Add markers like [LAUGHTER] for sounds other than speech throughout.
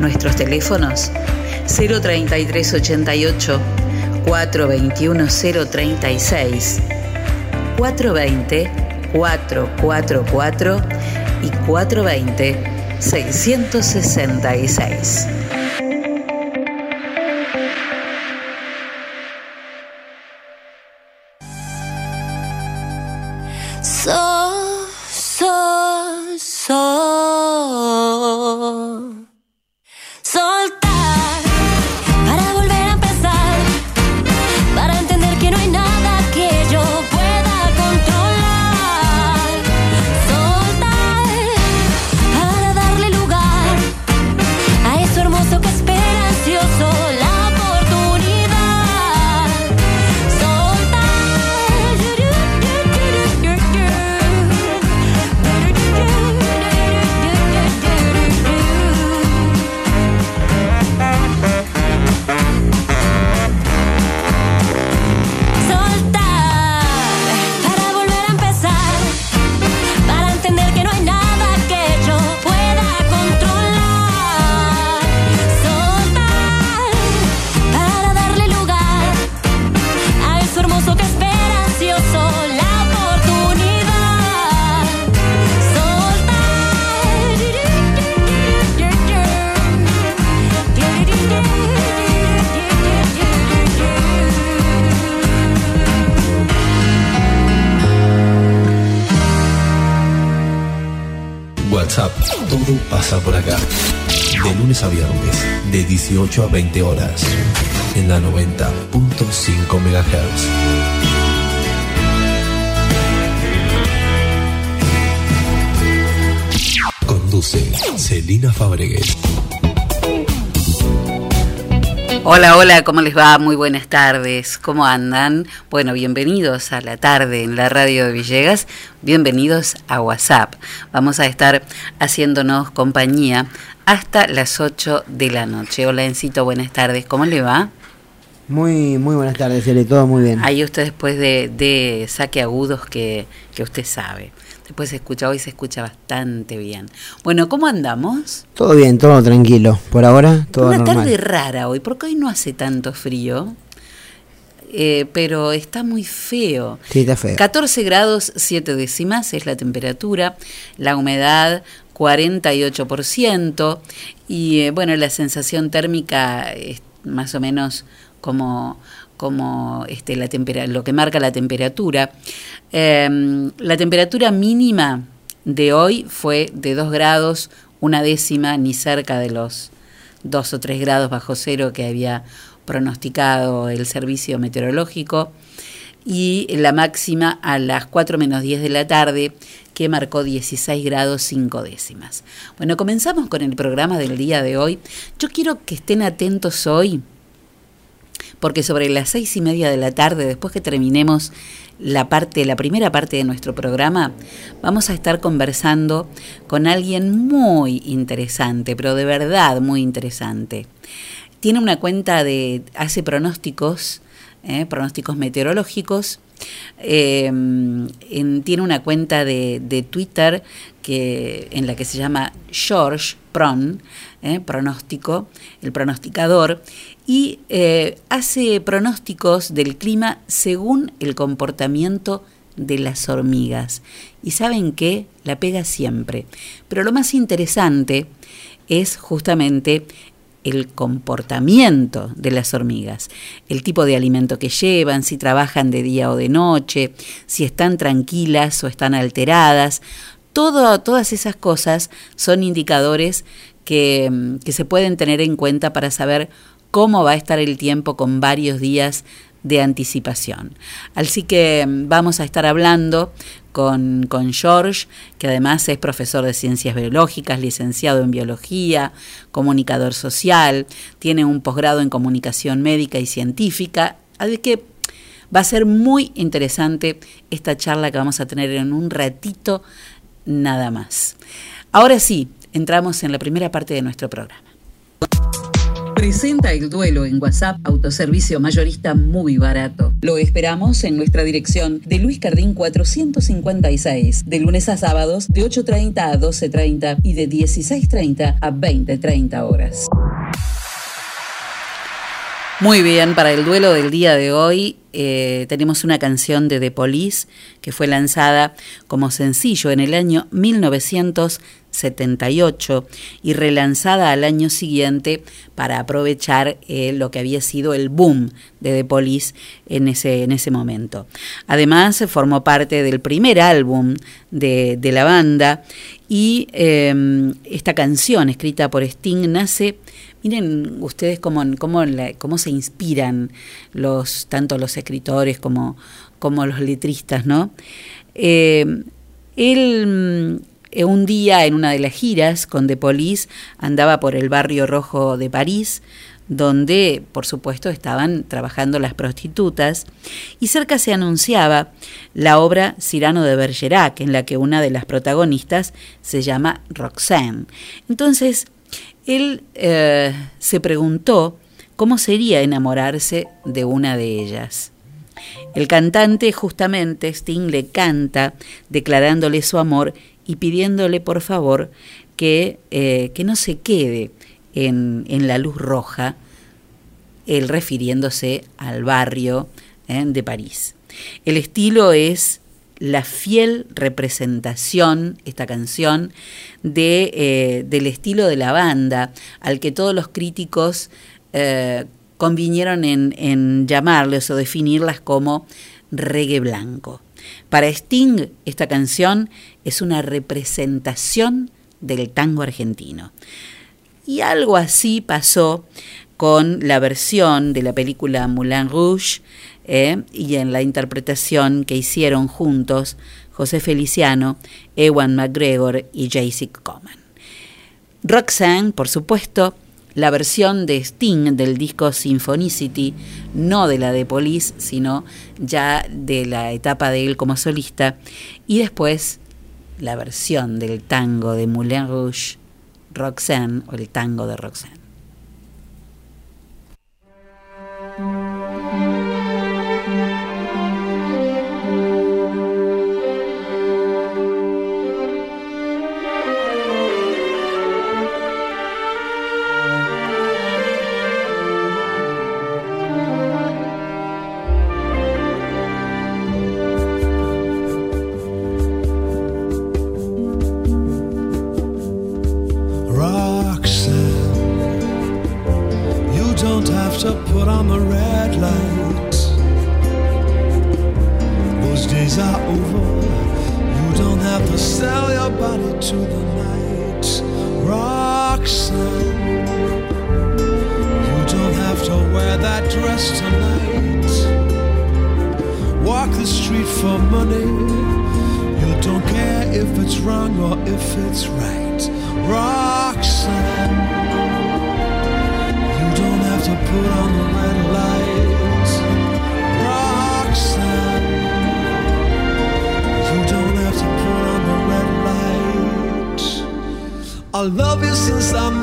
Nuestros teléfonos 03388 421 036 420 444 y 420 666. 18 a 20 horas. En la 90.5 MHz. Conduce Celina Fabregues. Hola, hola, ¿cómo les va? Muy buenas tardes, ¿cómo andan? Bueno, bienvenidos a la tarde en la radio de Villegas, bienvenidos a WhatsApp. Vamos a estar haciéndonos compañía hasta las 8 de la noche. Hola, Encito, buenas tardes, ¿cómo le va? Muy, muy buenas tardes, Cele, todo muy bien. Ahí usted después de, de saque agudos que, que usted sabe. Después se escucha, hoy se escucha bastante bien. Bueno, ¿cómo andamos? Todo bien, todo tranquilo. Por ahora, todo Una normal. tarde rara hoy, porque hoy no hace tanto frío. Eh, pero está muy feo. Sí, está feo. 14 grados 7 décimas es la temperatura, la humedad 48% y eh, bueno, la sensación térmica es más o menos como como este, la tempera lo que marca la temperatura. Eh, la temperatura mínima de hoy fue de 2 grados, una décima, ni cerca de los 2 o 3 grados bajo cero que había pronosticado el servicio meteorológico. Y la máxima a las 4 menos 10 de la tarde, que marcó 16 grados 5 décimas. Bueno, comenzamos con el programa del día de hoy. Yo quiero que estén atentos hoy porque sobre las seis y media de la tarde, después que terminemos la parte, la primera parte de nuestro programa, vamos a estar conversando con alguien muy interesante, pero de verdad muy interesante. Tiene una cuenta de, hace pronósticos, eh, pronósticos meteorológicos. En, tiene una cuenta de, de, Twitter que, en la que se llama George Pron, eh, pronóstico, el pronosticador, y eh, hace pronósticos del clima según el comportamiento de las hormigas. Y saben que la pega siempre. Pero lo más interesante es justamente el comportamiento de las hormigas, el tipo de alimento que llevan, si trabajan de día o de noche, si están tranquilas o están alteradas. Todo, todas esas cosas son indicadores que, que se pueden tener en cuenta para saber cómo va a estar el tiempo con varios días de anticipación. Así que vamos a estar hablando con, con George, que además es profesor de ciencias biológicas, licenciado en biología, comunicador social, tiene un posgrado en comunicación médica y científica, así que va a ser muy interesante esta charla que vamos a tener en un ratito nada más. Ahora sí, entramos en la primera parte de nuestro programa. Presenta el duelo en WhatsApp, autoservicio mayorista muy barato. Lo esperamos en nuestra dirección de Luis Cardín 456, de lunes a sábados de 8.30 a 12.30 y de 16.30 a 20.30 horas. Muy bien, para el duelo del día de hoy eh, tenemos una canción de The Police que fue lanzada como sencillo en el año 1978 y relanzada al año siguiente para aprovechar eh, lo que había sido el boom de The Police en ese, en ese momento. Además, formó parte del primer álbum de, la banda y eh, esta canción escrita por Sting nace Miren ustedes cómo, cómo, cómo se inspiran los, tanto los escritores como, como los letristas, ¿no? Eh, él un día en una de las giras con The Police andaba por el barrio rojo de París, donde por supuesto estaban trabajando las prostitutas, y cerca se anunciaba la obra Cyrano de Bergerac, en la que una de las protagonistas se llama Roxanne. Entonces, él eh, se preguntó cómo sería enamorarse de una de ellas. El cantante justamente Sting le canta declarándole su amor y pidiéndole por favor que, eh, que no se quede en, la luz roja, él refiriéndose al barrio eh, de París. El estilo es la fiel representación, esta canción, de, eh, del estilo de la banda, al que todos los críticos convinieron en, en llamarles o definirlas como reggae blanco. Para Sting, esta canción es una representación del tango argentino. Y algo así pasó con la versión de la película Moulin Rouge ¿eh? y en la interpretación que hicieron juntos José Feliciano, Ewan McGregor y J.C. Coman. Roxanne, por supuesto, la versión de Sting del disco Symphonicity, no de la de Police, sino ya de la etapa de él como solista, y después la versión del tango de Moulin Rouge, Roxanne, o el tango de Roxanne. for money. You don't care if it's wrong or if it's right. Roxanne, you don't have to put on the red light, Roxanne, you don't have to put on the red light. I love you since I'm.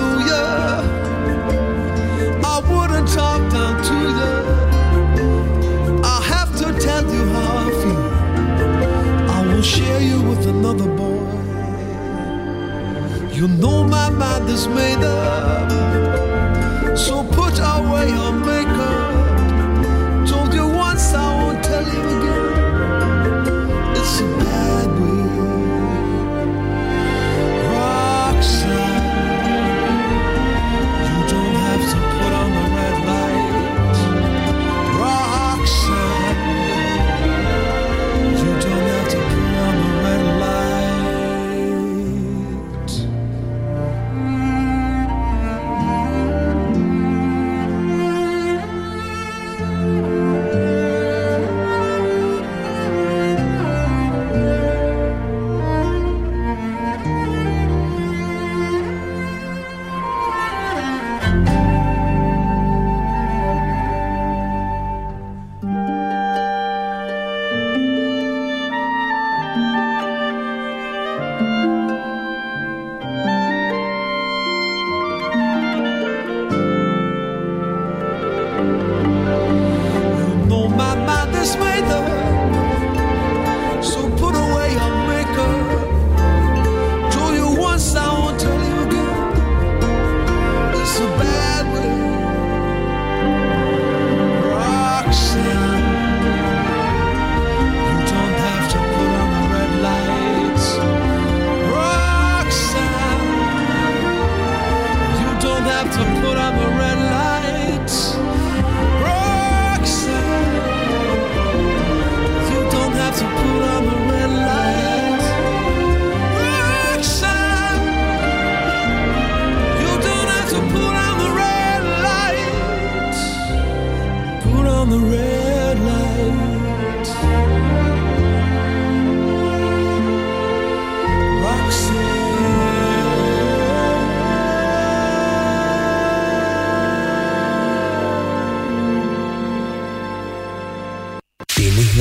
made of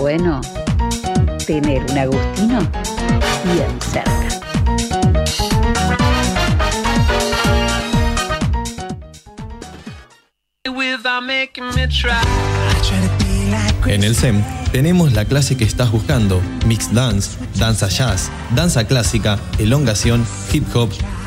bueno tener un Agustino bien cerca. En el SEM tenemos la clase que estás buscando, Mixed Dance, Danza Jazz, Danza Clásica, Elongación, Hip Hop,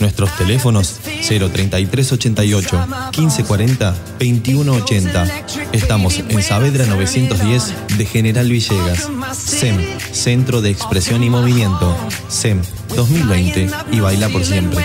Nuestros teléfonos 03388 1540 2180. Estamos en Saavedra 910 de General Villegas. SEM, Centro de Expresión y Movimiento. SEM 2020 y baila por siempre.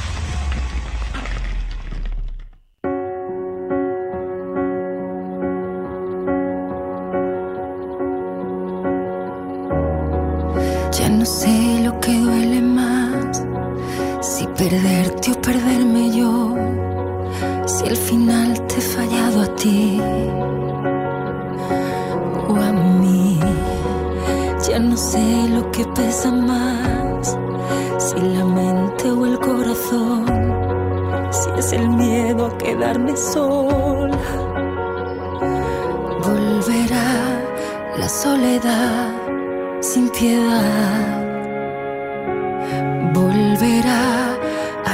Al final te he fallado a ti o a mí. Ya no sé lo que pesa más, si la mente o el corazón, si es el miedo a quedarme sola. Volverá la soledad sin piedad. Volverá a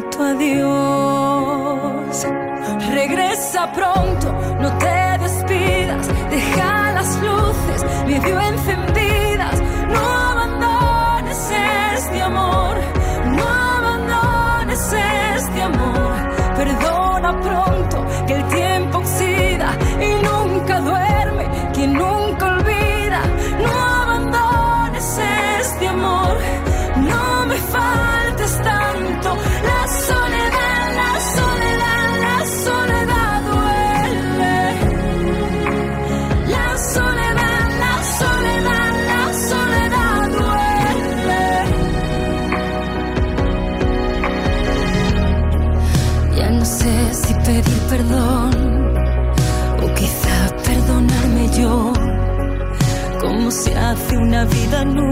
tu adiós. Regresa pronto, no te despidas, deja las luces medio encendidas, una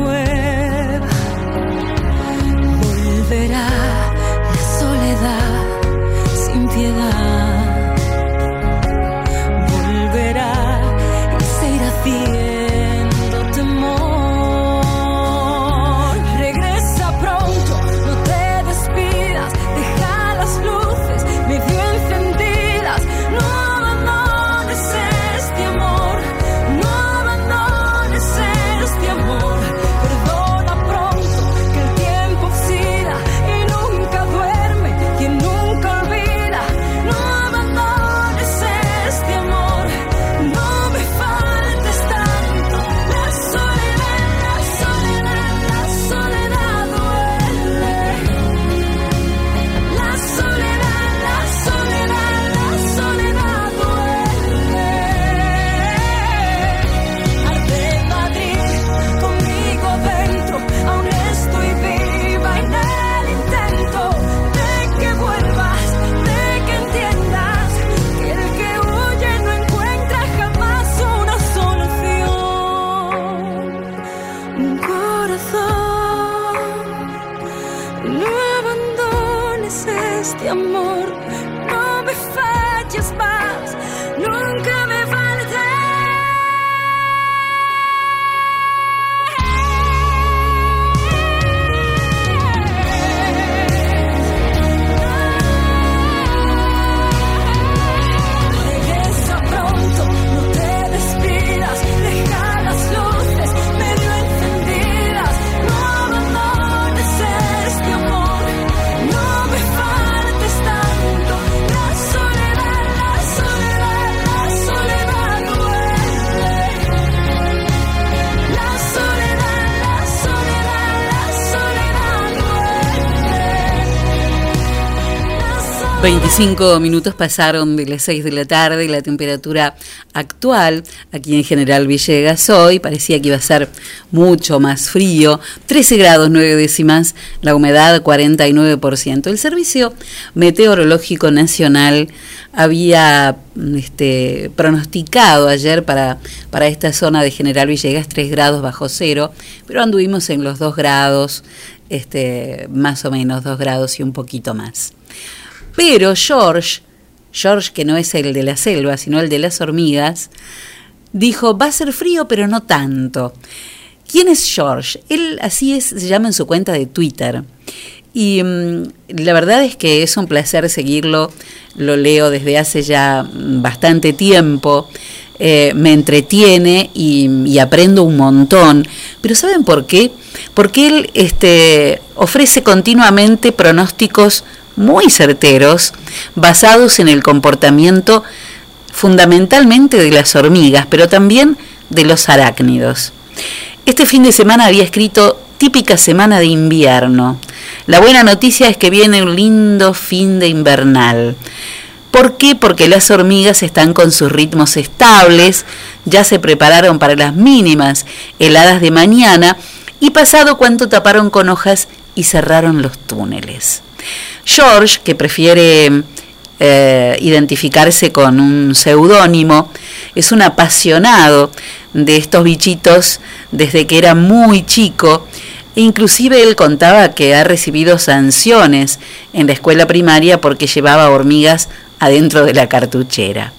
25 minutos pasaron de las 6 de la tarde la temperatura actual aquí en General Villegas hoy parecía que iba a ser mucho más frío, 13 grados 9 décimas, la humedad 49%. El Servicio Meteorológico Nacional había este, pronosticado ayer para, para esta zona de General Villegas 3 grados bajo cero, pero anduvimos en los 2 grados, este, más o menos 2 grados y un poquito más. Pero George, George que no es el de la selva, sino el de las hormigas, dijo, va a ser frío, pero no tanto. ¿Quién es George? Él así es, se llama en su cuenta de Twitter. Y mm, la verdad es que es un placer seguirlo, lo leo desde hace ya mm, bastante tiempo, eh, me entretiene y, y aprendo un montón. Pero ¿saben por qué? Porque él este, ofrece continuamente pronósticos muy certeros, basados en el comportamiento fundamentalmente de las hormigas, pero también de los arácnidos. Este fin de semana había escrito típica semana de invierno. La buena noticia es que viene un lindo fin de invernal. ¿Por qué? Porque las hormigas están con sus ritmos estables, ya se prepararon para las mínimas heladas de mañana y pasado cuanto taparon con hojas y cerraron los túneles. George, que prefiere eh, identificarse con un seudónimo, es un apasionado de estos bichitos desde que era muy chico. Inclusive él contaba que ha recibido sanciones en la escuela primaria porque llevaba hormigas adentro de la cartuchera.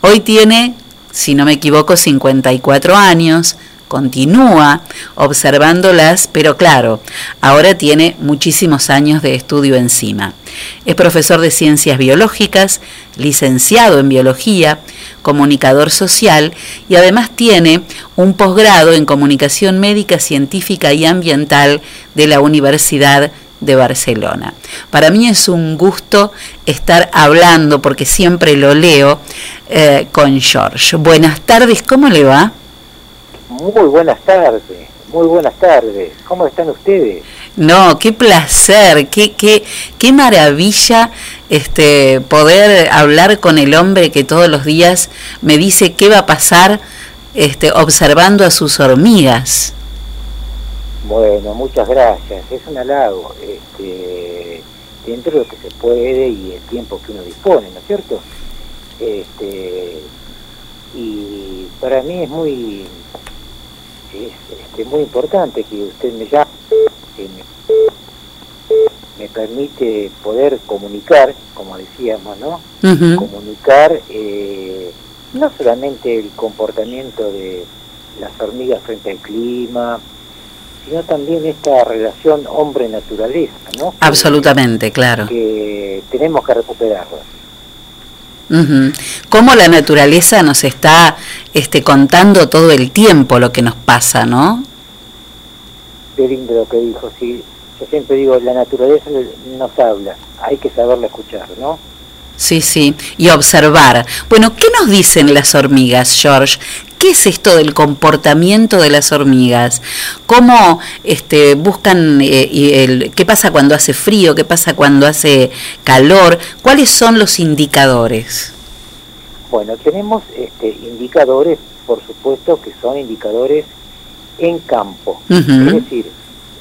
Hoy tiene, si no me equivoco, 54 años, continúa observándolas, pero claro, ahora tiene muchísimos años de estudio encima. Es profesor de ciencias biológicas, licenciado en biología, comunicador social y además tiene un posgrado en comunicación médica, científica y ambiental de la Universidad de Barcelona. Para mí es un gusto estar hablando, porque siempre lo leo, eh, con George. Buenas tardes, ¿cómo le va? Muy buenas tardes, muy buenas tardes. ¿Cómo están ustedes? No, qué placer, qué, qué, qué maravilla este, poder hablar con el hombre que todos los días me dice qué va a pasar este, observando a sus hormigas. Bueno, muchas gracias. Es un halago. Este, dentro de lo que se puede y el tiempo que uno dispone, ¿no es cierto? Este, y para mí es muy es este, muy importante que usted me llame, que me, me permite poder comunicar, como decíamos, ¿no? Comunicar eh, no solamente el comportamiento de las hormigas frente al clima, sino también esta relación hombre-naturaleza, ¿no? Que- Absolutamente, claro. Que tenemos que recuperarla. Cómo la naturaleza nos está este, contando todo el tiempo lo que nos pasa, ¿no? Qué lindo lo que dijo, sí. Yo siempre digo, la naturaleza nos habla, hay que saberla escuchar, ¿no? Sí, sí, y observar. Bueno, ¿qué nos dicen las hormigas, George? ¿Qué es esto del comportamiento de las hormigas? ¿Cómo este, buscan, eh, el, qué pasa cuando hace frío, qué pasa cuando hace calor? ¿Cuáles son los indicadores? Bueno, tenemos este, indicadores, por supuesto, que son indicadores en campo. Es decir,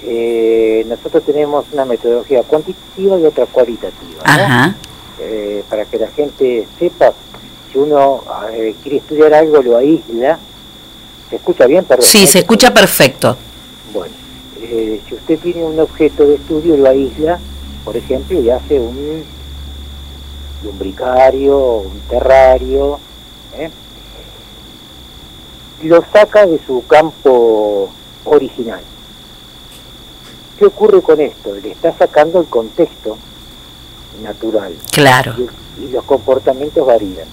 eh, nosotros tenemos una metodología cuantitativa y otra cualitativa. Eh, para que la gente sepa, si uno eh, quiere estudiar algo, lo aísla. ¿Se escucha bien? Perdón. sí, ¿no? se escucha perfecto. Bueno, eh, si usted tiene un objeto de estudio, lo aísla, por ejemplo, y hace un lumbricario, un terrario, ¿eh? lo saca de su campo original. ¿Qué ocurre con esto? Le está sacando el contexto natural Claro. y, y los comportamientos varían.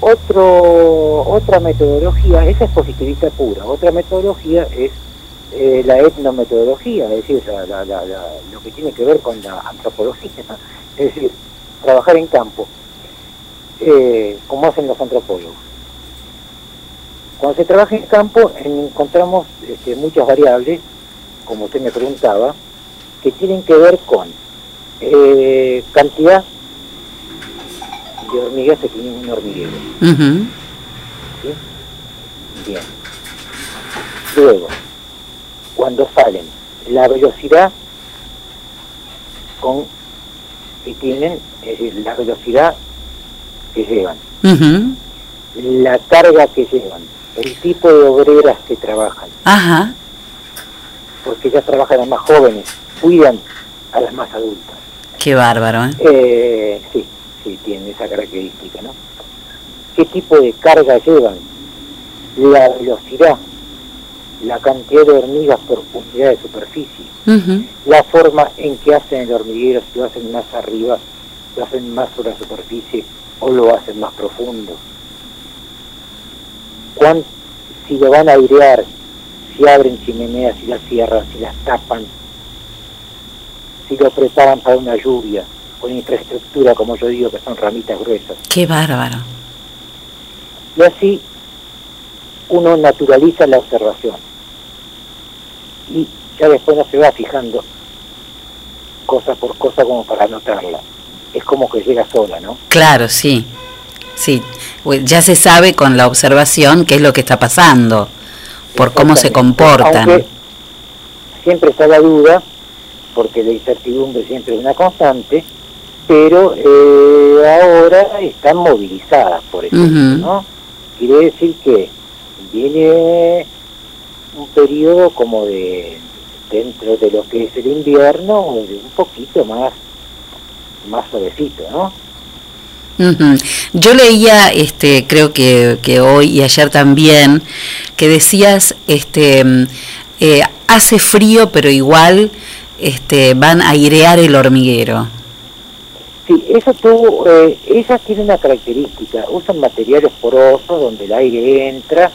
Otro, otra metodología, esa es positivista pura, otra metodología es eh, la etnometodología, es decir, la- lo que tiene que ver con la antropología, es decir, trabajar en campo, eh, como hacen los antropólogos. Cuando se trabaja en campo encontramos este, muchas variables, como usted me preguntaba, que tienen que ver con eh, cantidad de hormigas que tiene un hormiguero. ¿sí? Bien. Luego, cuando salen, la velocidad con que tienen, es decir, la velocidad que llevan, la carga que llevan, el tipo de obreras que trabajan, Ajá. porque ellas trabajan a las más jóvenes, cuidan a las más adultas. Qué bárbaro, ¿eh? Eh, sí, sí, tienen esa característica, ¿no? ¿Qué tipo de carga llevan? La velocidad, la cantidad de hormigas por unidad de superficie, la forma en que hacen el hormiguero, si lo hacen más arriba, lo hacen más sobre la superficie o lo hacen más profundo. Cuán- si lo van a airear, si abren chimeneas, si las cierran, si las tapan, si lo preparan para una lluvia, con infraestructura, como yo digo, que son ramitas gruesas. Qué bárbaro. Y así uno naturaliza la observación. Y ya después no se va fijando cosa por cosa como para anotarla. Es como que llega sola, ¿no? Claro, sí. Sí. Ya se sabe con la observación qué es lo que está pasando, por cómo se comportan. Aunque siempre está la duda, porque la incertidumbre siempre es una constante, pero eh, ahora están movilizadas, por ejemplo, Ujú. ¿no? Quiere decir que viene un periodo como de dentro de lo que es el invierno, un poquito más más suavecito, ¿no? Yo leía, este, creo que, que hoy y ayer también, que decías, este, eh, hace frío, pero igual este, van a airear el hormiguero. Sí, eso tú, eh, esas tienen una característica, usan materiales porosos donde el aire entra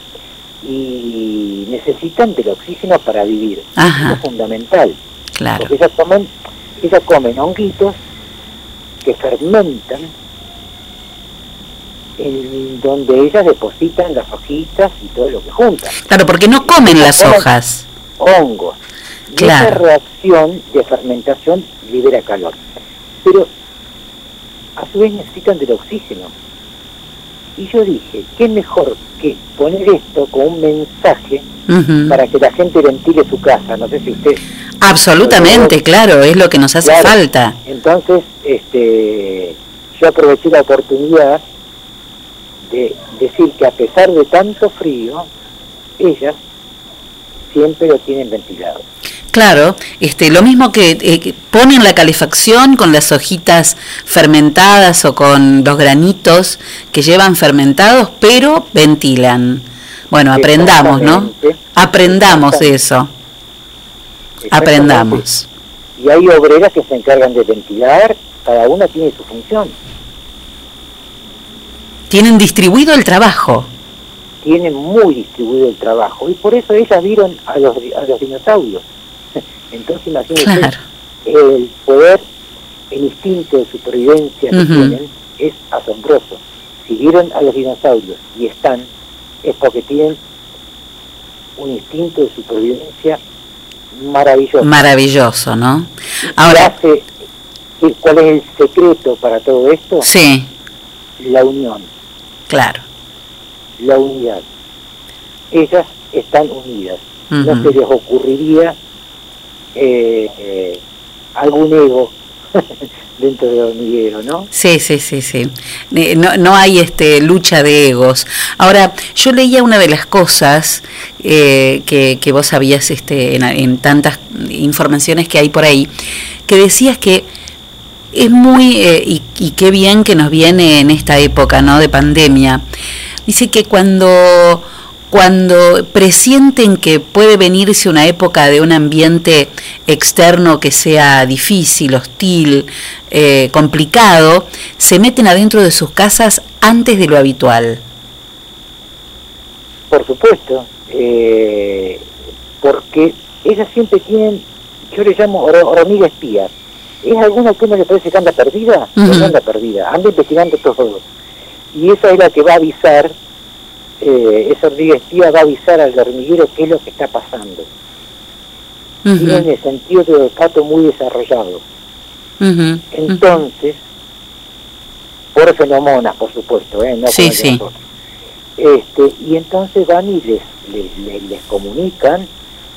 y necesitan del oxígeno para vivir. Ajá. Eso es fundamental, Claro, porque ellas comen, ellas comen honguitos que fermentan en donde ellas depositan las hojitas y todo lo que juntan. claro, porque no comen las hojas. hongos. Y esa reacción de fermentación libera calor. Pero a su vez necesitan del oxígeno. Y yo dije, ¿qué mejor que poner esto como un mensaje para que la gente ventile su casa? No sé si usted... Absolutamente, claro, es lo que nos hace Claro. falta. Entonces, este, yo aproveché la oportunidad de decir que a pesar de tanto frío, ellas siempre lo tienen ventilado. Claro, este, lo mismo que, eh, que ponen la calefacción con las hojitas fermentadas o con los granitos que llevan fermentados, pero ventilan. Bueno, aprendamos, ¿no? Aprendamos eso, aprendamos. Y hay obreras que se encargan de ventilar, cada una tiene su función. Tienen distribuido el trabajo. Tienen muy distribuido el trabajo y por eso ellas vieron a los, a los dinosaurios. Entonces imagínense Claro. el poder, el instinto de supervivencia que Ujú. tienen es asombroso. Si vieron a los dinosaurios y están, es porque tienen un instinto de supervivencia maravilloso. Maravilloso, ¿no? ¿Qué Ahora, hace- ¿Cuál es el secreto para todo esto? sí, La unión, claro. la unidad. Ellas están unidas. No se les ocurriría eh, eh, algún ego [LAUGHS] dentro del hormiguero, ¿no? Sí, sí, sí, sí. Eh, No, no hay este, lucha de egos. Ahora, yo leía una de las cosas eh, que, que vos sabías este, en, tantas informaciones que hay por ahí, que decías que es muy, y, y qué bien que nos viene en esta época ¿no? de pandemia, dice que cuando, cuando presienten que puede venirse una época de un ambiente externo que sea difícil, hostil, eh, complicado, se meten adentro de sus casas antes de lo habitual. Por supuesto, eh, porque ellas siempre tienen, yo le llamo hor- hormiga espía. ¿Es alguna que le parece que anda perdida? No anda perdida, anda investigando todo. Y esa es la que va a avisar, eh, esa hormiga espía va a avisar al hormiguero qué es lo que está pasando. Ujú, Tienen el sentido de olfato muy desarrollado. Entonces, por feromonas, por supuesto, ¿eh? no Sí, sí. Este, y entonces van y les, les, les- les comunican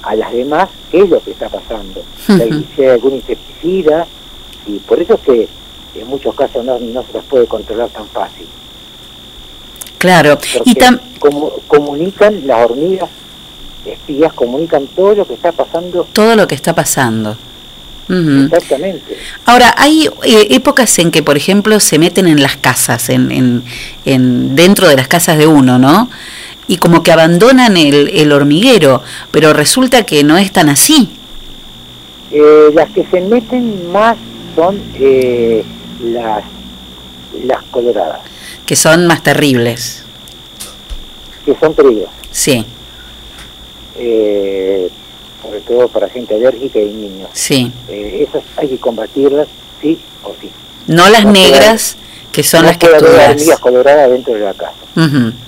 a las demás qué es lo que está pasando. Si hay- Ujú. si hay algún insecticida, y por eso es que en muchos casos no, no se las puede controlar tan fácil. Claro. Porque Y tam- como, comunican, las hormigas espías comunican todo lo que está pasando todo lo que está pasando. Exactamente. Ahora, hay eh, épocas en que, por ejemplo, se meten en las casas, en, en, en- dentro de las casas de uno, ¿no? Y como que abandonan el, el hormiguero, pero resulta que no es tan así. Eh, las que se meten más son eh, las, las coloradas, que son más terribles. que son peligrosas, Sí, eh, sobre todo para gente alérgica y niños. sí. Eh, esas hay que combatirlas sí o sí. No las No puede- negras, que son no las que haber todas. hormigas coloradas dentro de la casa.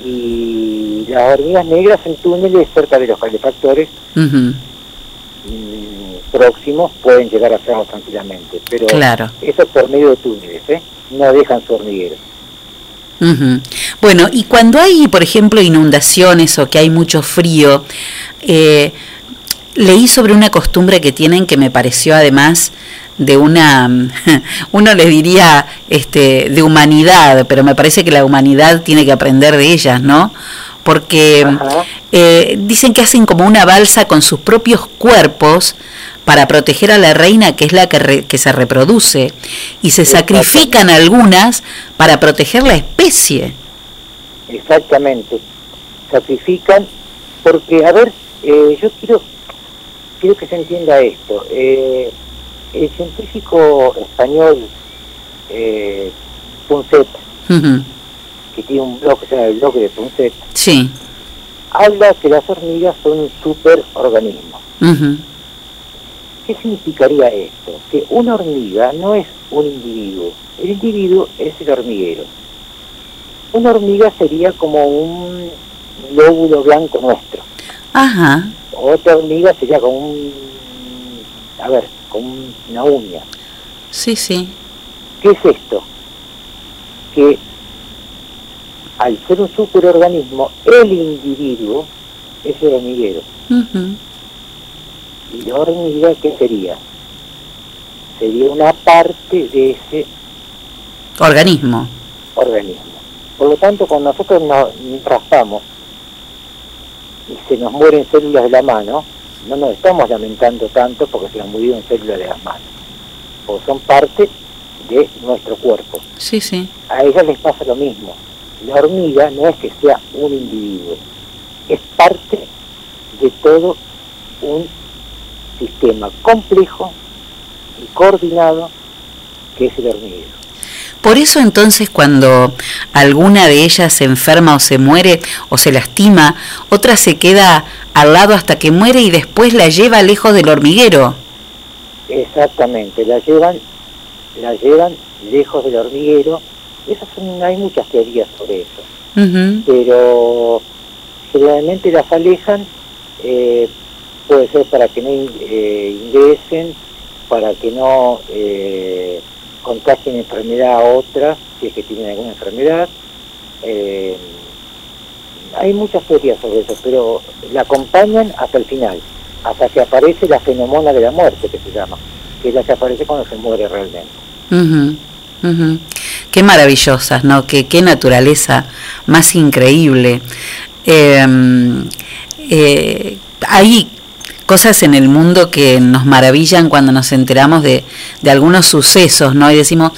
Y las hormigas negras en túneles cerca de los calefactores mm, próximos pueden llegar a hacerlo tranquilamente, pero Claro. eso es por medio de túneles, ¿eh? no dejan su hormiguero. Bueno, y cuando hay, por ejemplo, inundaciones o que hay mucho frío, eh, leí sobre una costumbre que tienen que me pareció además de una, [LAUGHS] uno le diría este, de humanidad, pero me parece que la humanidad tiene que aprender de ellas, ¿no? Porque eh, dicen que hacen como una balsa con sus propios cuerpos para proteger a la reina, que es la que, re- que se reproduce, y se sacrifican algunas para proteger la especie. Exactamente. Sacrifican porque, a ver, eh, yo quiero, quiero que se entienda esto. Eh, el científico español eh, Punset, que tiene un blog que se llama el blog de Punset, Sí. Habla que las hormigas son un superorganismo. ¿Qué significaría esto? Que una hormiga no es un individuo, el individuo es el hormiguero. Una hormiga sería como un lóbulo blanco nuestro. Ajá. Otra hormiga sería como un, a ver, como un- una uña. Sí, sí. ¿Qué es esto? Que al ser un superorganismo, el individuo es el hormiguero. ¿Y la hormiga qué sería? Sería una parte de ese Organismo. organismo. Por lo tanto, cuando nosotros nos raspamos y se nos mueren células de la mano, no nos estamos lamentando tanto porque se nos murieron células de las manos, porque son parte de nuestro cuerpo. Sí, sí. A ellas les pasa lo mismo. La hormiga no es que sea un individuo, es parte de todo un sistema complejo y coordinado que es el hormiguero. Por eso entonces cuando alguna de ellas se enferma o se muere o se lastima, otra se queda al lado hasta que muere y después la lleva lejos del hormiguero. Exactamente, la llevan, la llevan lejos del hormiguero. Esas son, hay muchas teorías sobre eso, pero generalmente las alejan, eh, puede ser para que no eh, ingresen, para que no eh, contagien enfermedad a otras, si es que tienen alguna enfermedad. Eh, hay muchas teorías sobre eso, pero la acompañan hasta el final, hasta que aparece la fenomona de la muerte, que se llama, que es la que aparece cuando se muere realmente. Qué maravillosas, ¿no? Qué, qué naturaleza más increíble. Eh, eh, hay cosas en el mundo que nos maravillan cuando nos enteramos de, de algunos sucesos, ¿no? Y decimos,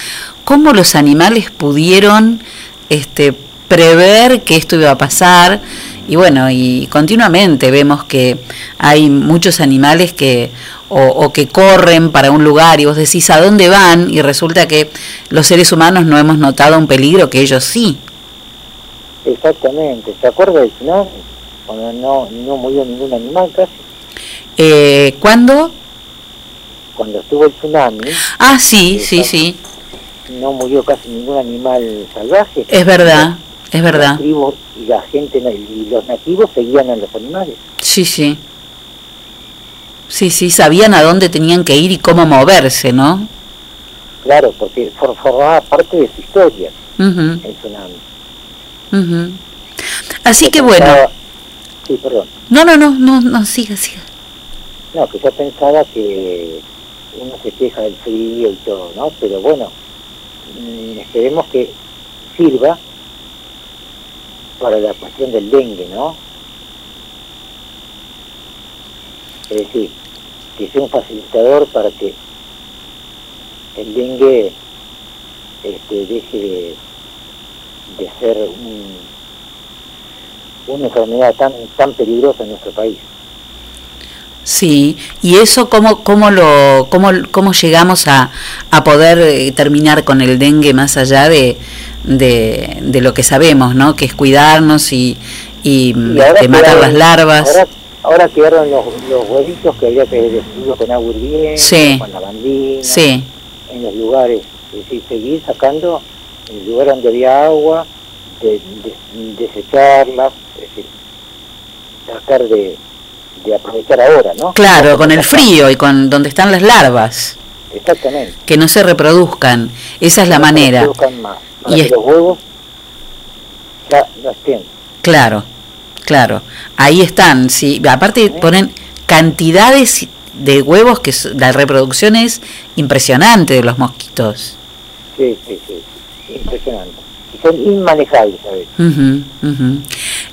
¿cómo los animales pudieron este, prever que esto iba a pasar? Y bueno, y continuamente vemos que hay muchos animales que o, o que corren para un lugar y vos decís a dónde van y resulta que los seres humanos no hemos notado un peligro que ellos sí. Exactamente, ¿se acuerda del tsunami? Cuando no, no murió ningún animal casi, Eh, ¿Cuándo? cuando estuvo el tsunami, Ah, sí, sí, sí, no murió casi ningún animal salvaje. es verdad, es verdad. Las tribus y la gente y los nativos seguían a los animales. Sí, sí. Sí, sí, sabían a dónde tenían que ir y cómo moverse, ¿no? Claro, porque for- formaba parte de su historia Ujú, el tsunami. ujú. Así Yo que bueno, Sí, perdón. no, no, no, no, no, siga, siga. No, que yo pensaba que uno se queja del frío y todo, ¿no? Pero bueno, mm, esperemos que sirva para la cuestión del dengue, ¿no? Es decir, que sea un facilitador para que el dengue este, deje de, ser un- una enfermedad tan, tan peligrosa en nuestro país. Sí, y eso cómo, cómo lo, cómo, cómo llegamos a, a poder eh, terminar con el dengue más allá de, de, de lo que sabemos, ¿no? Que es cuidarnos y, y, este, matar las larvas. Ahora, ahora quedaron los, los huevitos que había que destruirlos con agua hirviendo, Sí. con lavandina, Sí, en los lugares. Es decir, seguir sacando en el lugar donde había agua, de, de- desecharlas, es decir, tratar de, de aprovechar ahora, ¿no? claro, con el frío y con donde están las larvas, Exactamente. que no se reproduzcan. Esa es la No se manera. produzcan más, para Y que los huevos ya no estén. Claro, claro. Ahí están, sí. Aparte ponen cantidades de huevos que la reproducción es impresionante de los mosquitos. Sí, sí, sí, impresionante. Son inmanejables a veces.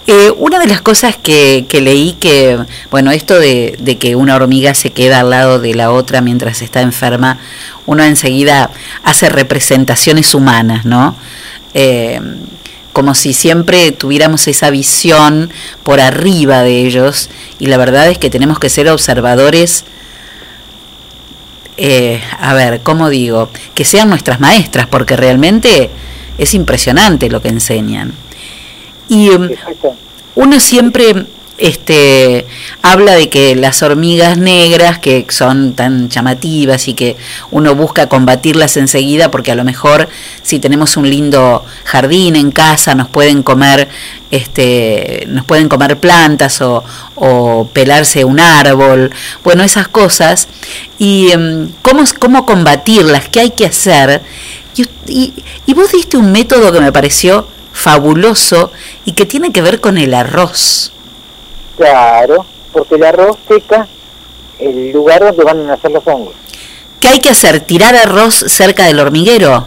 Eh, una de las cosas que, que leí que, bueno, esto de, de que una hormiga se queda al lado de la otra mientras está enferma, uno enseguida hace representaciones humanas, ¿no? Eh, como si siempre tuviéramos esa visión por arriba de ellos y la verdad es que tenemos que ser observadores eh, a ver, ¿cómo digo? Que sean nuestras maestras, porque realmente es impresionante lo que enseñan. Y Exacto. uno siempre este, habla de que las hormigas negras, que son tan llamativas y que uno busca combatirlas enseguida, porque a lo mejor si tenemos un lindo jardín en casa nos pueden comer, este, nos pueden comer plantas o, o pelarse un árbol, bueno, esas cosas. Y em, cómo, cómo combatirlas, qué hay que hacer. Y, y- y vos diste un método que me pareció fabuloso y que tiene que ver con el arroz. Claro, porque el arroz seca el lugar donde van a nacer los hongos. ¿Qué hay que hacer? ¿Tirar arroz cerca del hormiguero?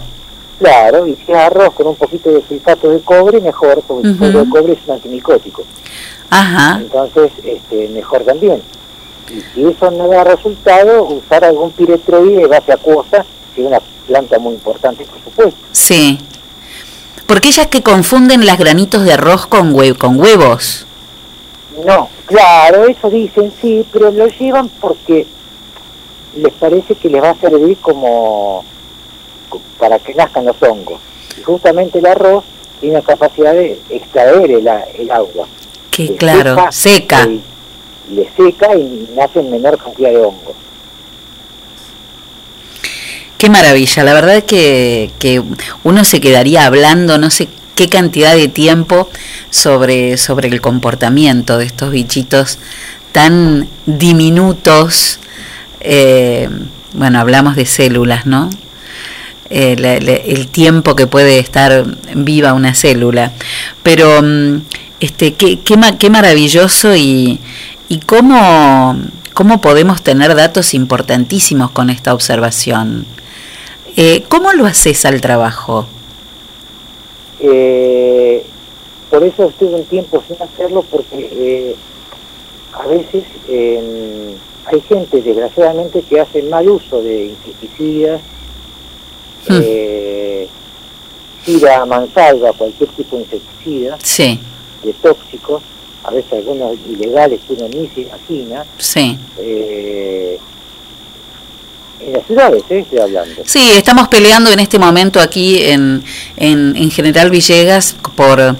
Claro, y si arroz con un poquito de sulfato de cobre, mejor, porque el sulfato de cobre es un antimicótico. Ajá. Entonces, este, mejor también. Y si eso no da resultado, usar algún piretroide de base acuosa, que es una planta muy importante, por supuesto. Sí. Porque ellas que confunden las granitos de arroz con, hue- con huevos. No, claro, eso dicen, sí, pero lo llevan porque les parece que les va a servir como co- para que nazcan los hongos. Y justamente el arroz tiene la capacidad de extraer el, el agua. Que claro, seca. y- le seca y nace en menor cantidad de hongos. Qué maravilla. La verdad que, que uno se quedaría hablando no sé qué cantidad de tiempo sobre, sobre el comportamiento de estos bichitos tan diminutos. Eh, bueno, hablamos de células, ¿no? Eh, la- la- el tiempo que puede estar viva una célula. Pero mm, este, qué, qué, qué maravilloso y, y cómo, cómo podemos tener datos importantísimos con esta observación. Eh, ¿Cómo lo haces al trabajo? Eh, por eso estuve un tiempo sin hacerlo porque eh, a veces eh, hay gente desgraciadamente que hace mal uso de insecticidas, Hmm. eh, tira a mansalva cualquier tipo de insecticida, Sí, de tóxicos, a veces algunos ilegales que uno ni se imagina, sí. En las ciudades, ¿eh? estoy hablando. Sí, estamos peleando en este momento aquí en, en, en General Villegas por,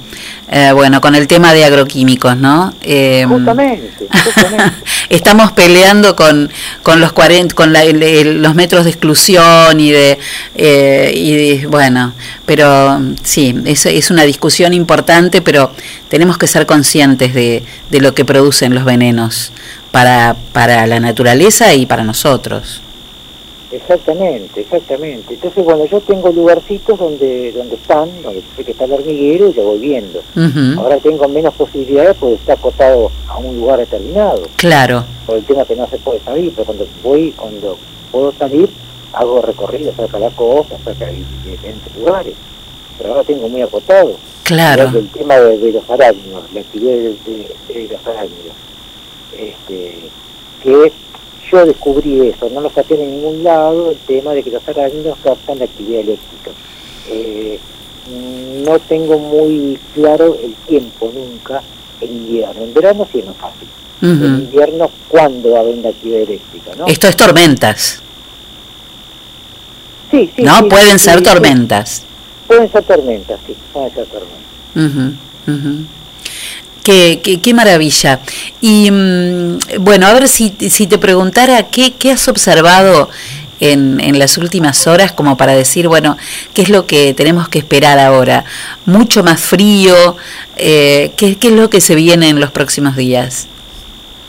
eh, bueno, con el tema de agroquímicos, ¿no? Eh, Justamente, [LAUGHS] justamente. estamos peleando con, con los 40, con la- el- el- los metros de exclusión y de, eh, y de- bueno, pero sí, es, es una discusión importante, pero tenemos que ser conscientes de, de lo que producen los venenos para, para la naturaleza y para nosotros. Exactamente, exactamente. Entonces, bueno, yo tengo lugarcitos donde donde están, donde sé que está el hormiguero y lo voy viendo. Ahora tengo menos posibilidades porque está acotado a un lugar determinado, Claro. por el tema que no se puede salir, pero cuando voy, cuando puedo salir, hago recorridos cerca de la costa, cerca de diferentes lugares. Pero ahora tengo muy acotado. Claro. El tema de, de los arácnidos, la actividad de, de- de los arácnidos. Este, que yo descubrí eso, no lo saqué de ningún lado, el tema de que los arácnidos captan la actividad eléctrica. Eh, no tengo muy claro el tiempo nunca en invierno. En verano sí es más fácil. En invierno, ¿cuándo va a haber la actividad eléctrica? ¿no? Esto es tormentas, Sí, sí, ¿no? sí, Pueden sí, ser sí. tormentas. Pueden ser tormentas, sí, pueden ser tormentas. Ujú, ujú. Qué, qué, qué maravilla. Y mm, bueno, a ver si, si te preguntara qué, qué has observado en, en las últimas horas como para decir, bueno, qué es lo que tenemos que esperar ahora. Mucho más frío, eh, ¿qué, qué es lo que se viene en los próximos días?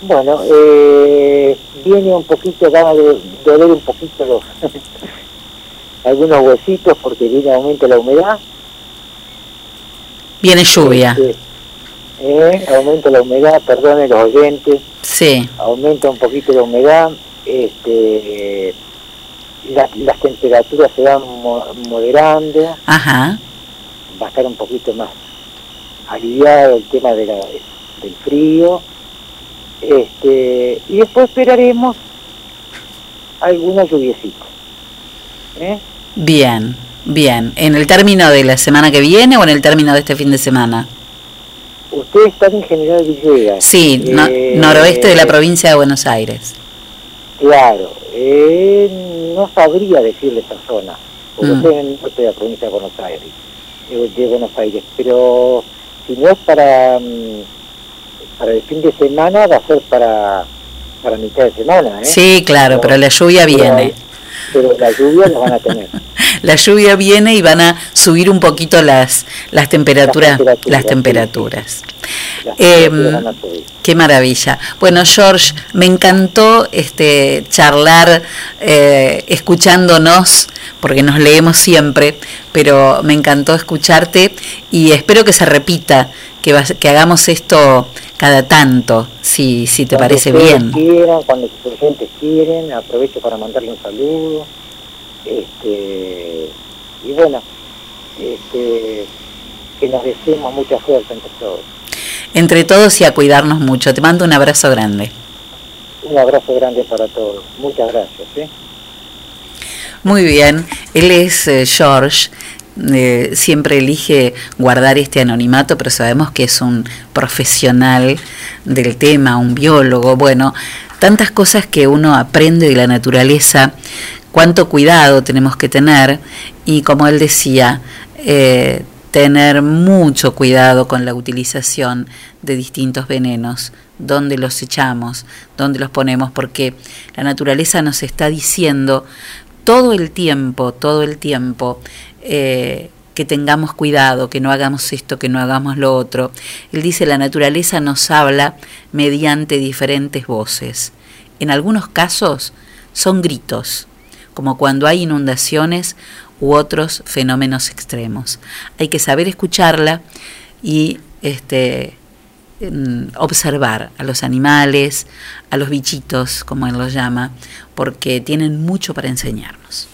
Bueno, eh, viene un poquito, ganas de doler un poquito los [LAUGHS] algunos huesitos porque viene aumenta la humedad. Viene lluvia. Este, eh, aumenta la humedad, perdonen los oyentes. Sí. Aumenta un poquito la humedad, este, las, las temperaturas se van mo- moderando, Ajá. va a estar un poquito más aliviado el tema de la- del frío, este, y después esperaremos alguna lluviecita. ¿eh? Bien, bien. ¿En el término de la semana que viene o en el término de este fin de semana? Usted está en General Villegas. Sí, no- Eh, noroeste de la provincia de Buenos Aires. Claro, eh, no sabría decirle esa zona, porque Mm. estoy en el norte de la provincia de Buenos Aires, de, de Buenos Aires, pero si no es para, mm, para el fin de semana, va a ser para, para mitad de semana, ¿eh? Sí, claro, pero la lluvia viene. Pero la lluvia la van a tener. [LAUGHS] La lluvia viene y van a subir un poquito las, las temperaturas. Las temperaturas, Las sí, temperaturas. Em. Qué maravilla. Bueno, George, me encantó este charlar eh, escuchándonos, porque nos leemos siempre, pero me encantó escucharte y espero que se repita, que, vas- que hagamos esto cada tanto, si, si te Cuando parece bien. Quieran, cuando sus oyentes quieren, aprovecho para mandarle un saludo. Este, y bueno, este, que nos deseemos mucha fuerza entre todos. Entre todos y a cuidarnos mucho. Te mando un abrazo grande. Un abrazo grande para todos. Muchas gracias. ¿eh? Muy bien, él es eh, George, eh, siempre elige guardar este anonimato, pero sabemos que es un profesional del tema, un biólogo, bueno, tantas cosas que uno aprende de la naturaleza, cuánto cuidado tenemos que tener y como él decía, eh, tener mucho cuidado con la utilización de distintos venenos, dónde los echamos, dónde los ponemos, porque la naturaleza nos está diciendo todo el tiempo, todo el tiempo, eh, que tengamos cuidado, que no hagamos esto, que no hagamos lo otro. Él dice, la naturaleza nos habla mediante diferentes voces. En algunos casos son gritos, como cuando hay inundaciones u otros fenómenos extremos. Hay que saber escucharla y este, mm, observar a los animales, a los bichitos, como él los llama, porque tienen mucho para enseñarnos.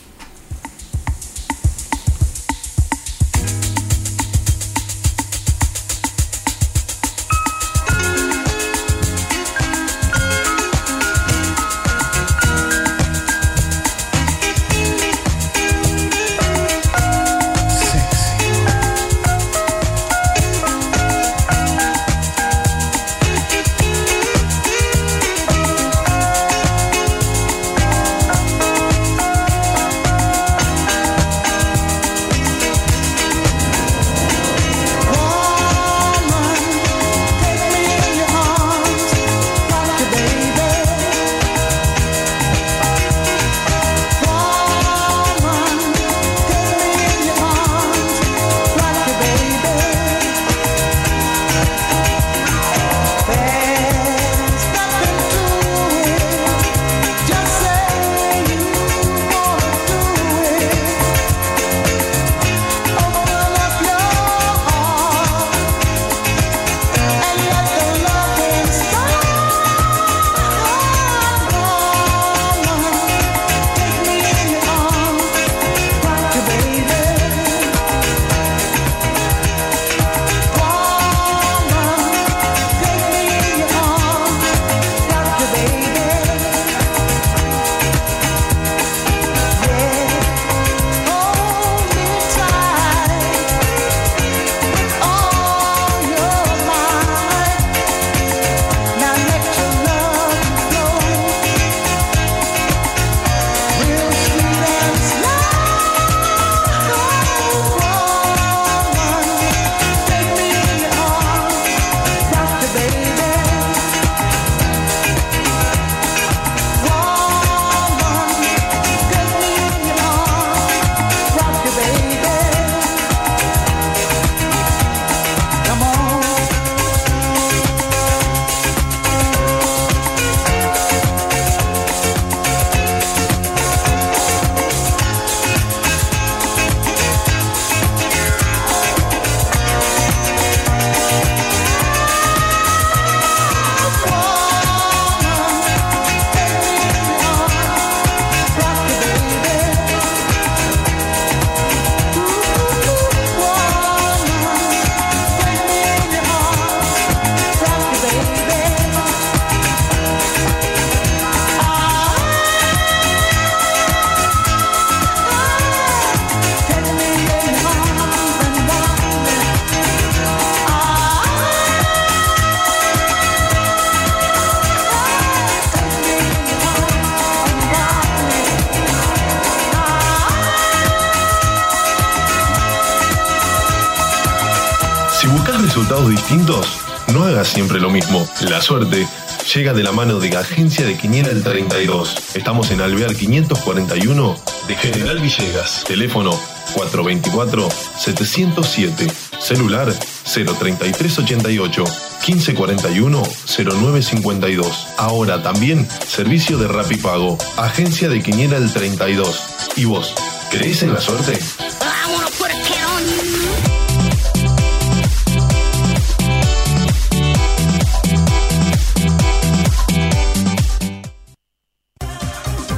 Suerte llega de la mano de Agencia de Quiniela el 32. Estamos en Alvear 541 de General Villegas. Teléfono 424-707. Celular 03388 1541 0952. Ahora también servicio de Rapipago. Agencia de Quiniela el 32. ¿Y vos? ¿Crees en la suerte?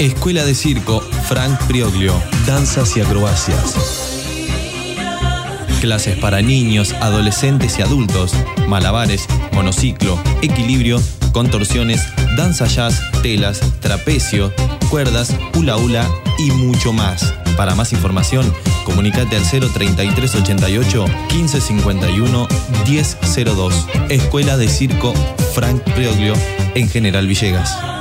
Escuela de Circo Frank Prioglio, Danzas y Acrobacias. Clases para niños, adolescentes y adultos, malabares, monociclo, equilibrio, contorsiones, danza jazz, telas, trapecio, cuerdas, hula hula y mucho más. Para más información, comunícate al 03388 1551 1002. Escuela de Circo Frank Prioglio en General Villegas.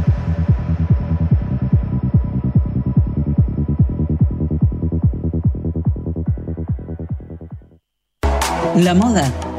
La moda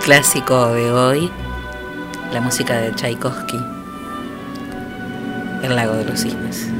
Clásico de hoy, la música de Tchaikovsky, El lago de los cisnes.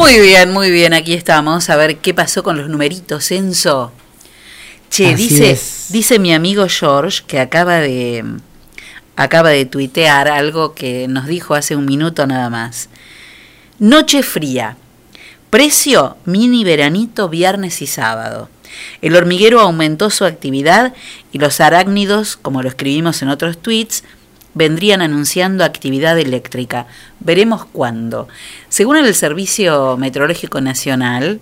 Muy bien, muy bien, aquí estamos. A ver qué pasó con los numeritos, Enzo. Che, Así dice, es. dice mi amigo George que acaba de acaba de tuitear algo que nos dijo hace un minuto nada más. Noche fría. Precio mini veranito viernes y sábado. El hormiguero aumentó su actividad y los arácnidos, como lo escribimos en otros tweets, vendrían anunciando actividad eléctrica. Veremos cuándo. Según el Servicio Meteorológico Nacional,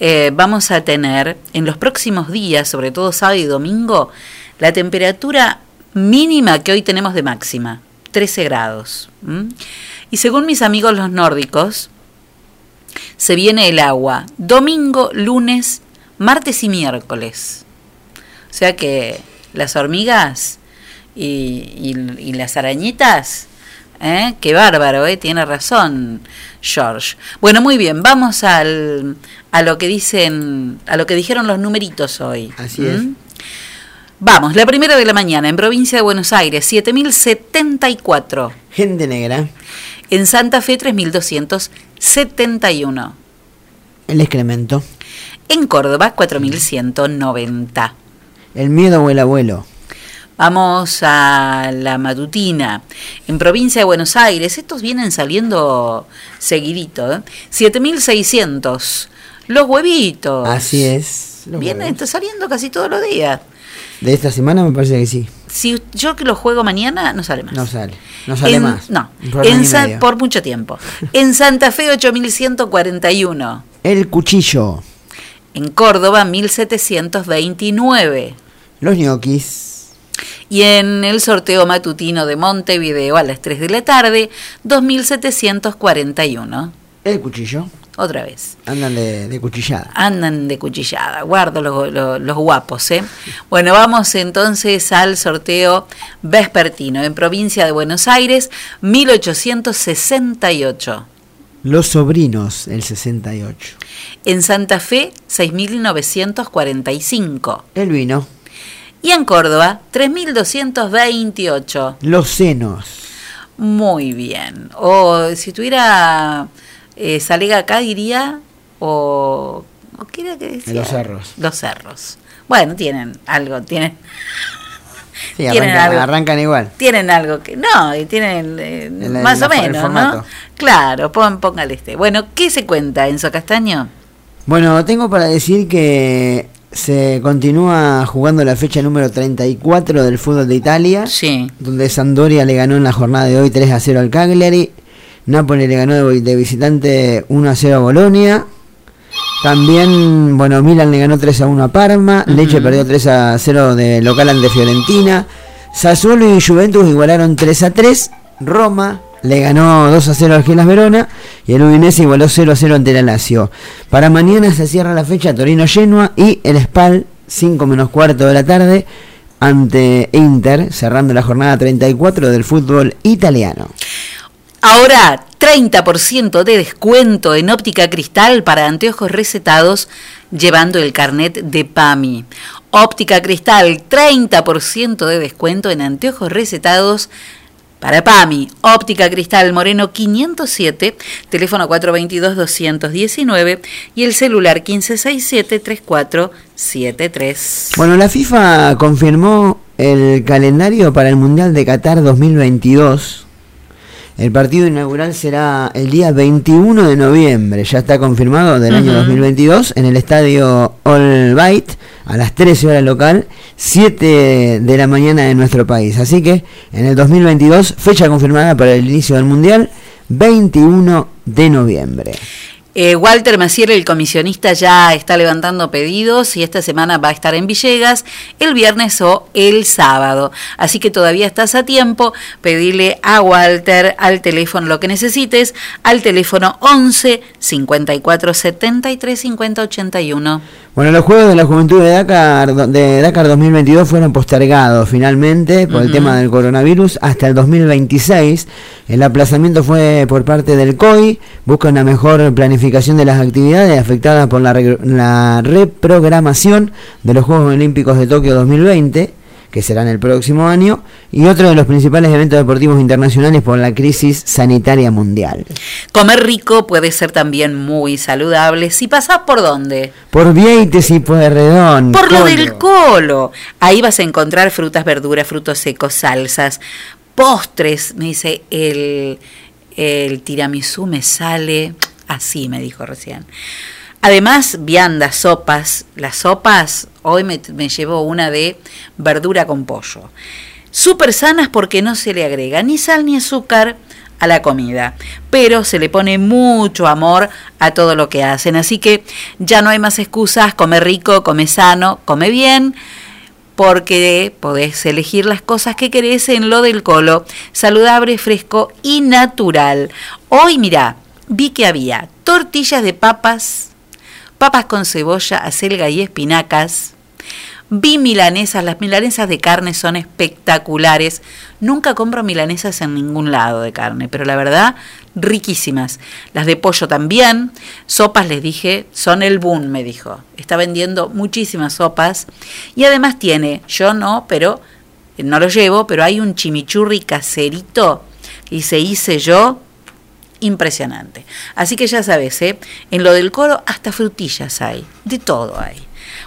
eh, vamos a tener en los próximos días, sobre todo sábado y domingo, la temperatura mínima que hoy tenemos de máxima, 13 grados. Y según mis amigos los nórdicos, se viene el agua domingo, lunes, martes y miércoles. O sea que las hormigas y, y- y las arañitas, ¿eh? qué bárbaro, ¿eh? tiene razón George. Bueno, muy bien, vamos al, a lo que dicen, a lo que dijeron los numeritos hoy. Así es. ¿Mm? Vamos, la primera de la mañana en provincia de Buenos Aires, 7074. Gente negra. En Santa Fe, 3271. El excremento. En Córdoba, 4190. El miedo o el abuelo. Vamos a la matutina. En provincia de Buenos Aires, estos vienen saliendo seguidito, ¿eh? 7600. Los huevitos. Así es. Vienen está saliendo casi todos los días. De esta semana me parece que sí. Si yo que lo juego mañana, no sale más. No sale. No sale En- más. No, Por en año y Sa- medio. por mucho tiempo. [LAUGHS] En Santa Fe, 8141. El cuchillo. En Córdoba, 1729. Los ñoquis. Y en el sorteo matutino de Montevideo a las 3 de la tarde, 2741. El cuchillo. Otra vez. Andan de, de cuchillada. Andan de cuchillada, guardo los, los- los guapos, ¿eh? Bueno, vamos entonces al sorteo vespertino. En provincia de Buenos Aires, 1868. Los sobrinos, el 68. En Santa Fe, 6945. El vino. Y en Córdoba, 3228. Los senos. Muy bien. O si tuviera eh, Salega acá, diría, o, ¿qué era que decía? Los cerros. Los cerros. Bueno, tienen algo, tienen, Sí, Tienen arrancan, algo. arrancan igual. tienen algo que, no, y tienen eh, El- más o menos. ¿no? Claro, pon, póngale este. Bueno, ¿qué se cuenta, Enzo Castaño? Bueno, tengo para decir que se continúa jugando la fecha número 34 del fútbol de Italia. Sí. Donde Sampdoria le ganó en la jornada de hoy 3 a 0 al Cagliari. Nápoles le ganó de, visitante 1 a 0 a Bolonia. También, bueno, Milan le ganó 3 a 1 a Parma. Leche perdió 3 a 0 de local ante Fiorentina. Sassuolo y Juventus igualaron 3 a 3. Roma le ganó 2 a 0 al Gelas Verona. Y el Udinese igualó 0 a 0 ante la Lazio. Para mañana se cierra la fecha Torino-Genoa y el Spal 5 menos cuarto de la tarde ante Inter, cerrando la jornada 34 del fútbol italiano. Ahora, 30% de descuento en óptica cristal para anteojos recetados llevando el carnet de PAMI. Óptica cristal, 30% de descuento en anteojos recetados para PAMI. Óptica cristal Moreno 507, teléfono 422-219 y el celular 1567-3473. Bueno, la FIFA confirmó el calendario para el Mundial de Qatar 2022. El partido inaugural será el día 21 de noviembre, ya está confirmado, del año Ujú. 2022, en el estadio All White, a las 13 horas local, 7 de la mañana de nuestro país. Así que en el 2022, fecha confirmada para el inicio del Mundial, 21 de noviembre. Eh, Walter Macier, el comisionista, ya está levantando pedidos y esta semana va a estar en Villegas el viernes o el sábado. Así que todavía estás a tiempo. Pedirle a Walter al teléfono lo que necesites, al teléfono 11 54 73 50 81. Bueno, los Juegos de la Juventud de Dakar, de Dakar 2022 fueron postergados finalmente por el tema del coronavirus hasta el 2026. El aplazamiento fue por parte del COI, busca una mejor planificación de las actividades afectadas por la, re- la reprogramación de los Juegos Olímpicos de Tokio 2020 que serán el próximo año, y otro de los principales eventos deportivos internacionales por la crisis sanitaria mundial. Comer rico puede ser también muy saludable. Si pasás por dónde? Por Vieites y Pueyrredón. Por lo Colo. del colo. Ahí vas a encontrar frutas, verduras, frutos secos, salsas, postres. Me dice, el, el tiramisú me sale así, me dijo recién. Además, viandas, sopas. Las sopas, hoy me, me llevo una de verdura con pollo. Súper sanas porque no se le agrega ni sal ni azúcar a la comida, pero se le pone mucho amor a todo lo que hacen. Así que ya no hay más excusas, come rico, come sano, come bien, porque podés elegir las cosas que querés en lo del colo, saludable, fresco y natural. Hoy, mira, vi que había tortillas de papas, papas con cebolla, acelga y espinacas. Vi milanesas, las milanesas de carne son espectaculares. Nunca compro milanesas en ningún lado de carne, pero la verdad, riquísimas. Las de pollo también. Sopas, les dije, son el boom, me dijo. Está vendiendo muchísimas sopas. Y además tiene, yo no, pero no lo llevo, pero hay un chimichurri caserito y se hice yo. Impresionante. Así que ya sabes, ¿eh? en lo del coro hasta frutillas hay, de todo hay.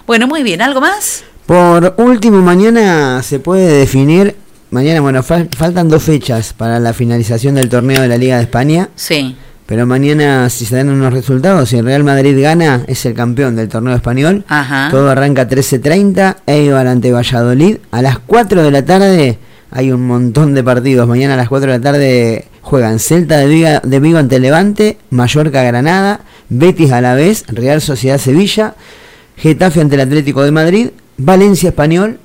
Bueno, muy bien, ¿algo más? Por último, mañana se puede definir, mañana, bueno, fal- faltan dos fechas para la finalización del torneo de la Liga de España, Sí. pero mañana si se dan unos resultados, si el Real Madrid gana, es el campeón del torneo español, Ajá. todo arranca 13.30, Eibar ante Valladolid, a las 4 de la tarde hay un montón de partidos, mañana a las 4 de la tarde juegan Celta de Vigo, de Vigo ante Levante, Mallorca Granada, Betis a la vez, Real Sociedad Sevilla, Getafe ante el Atlético de Madrid, Valencia Español,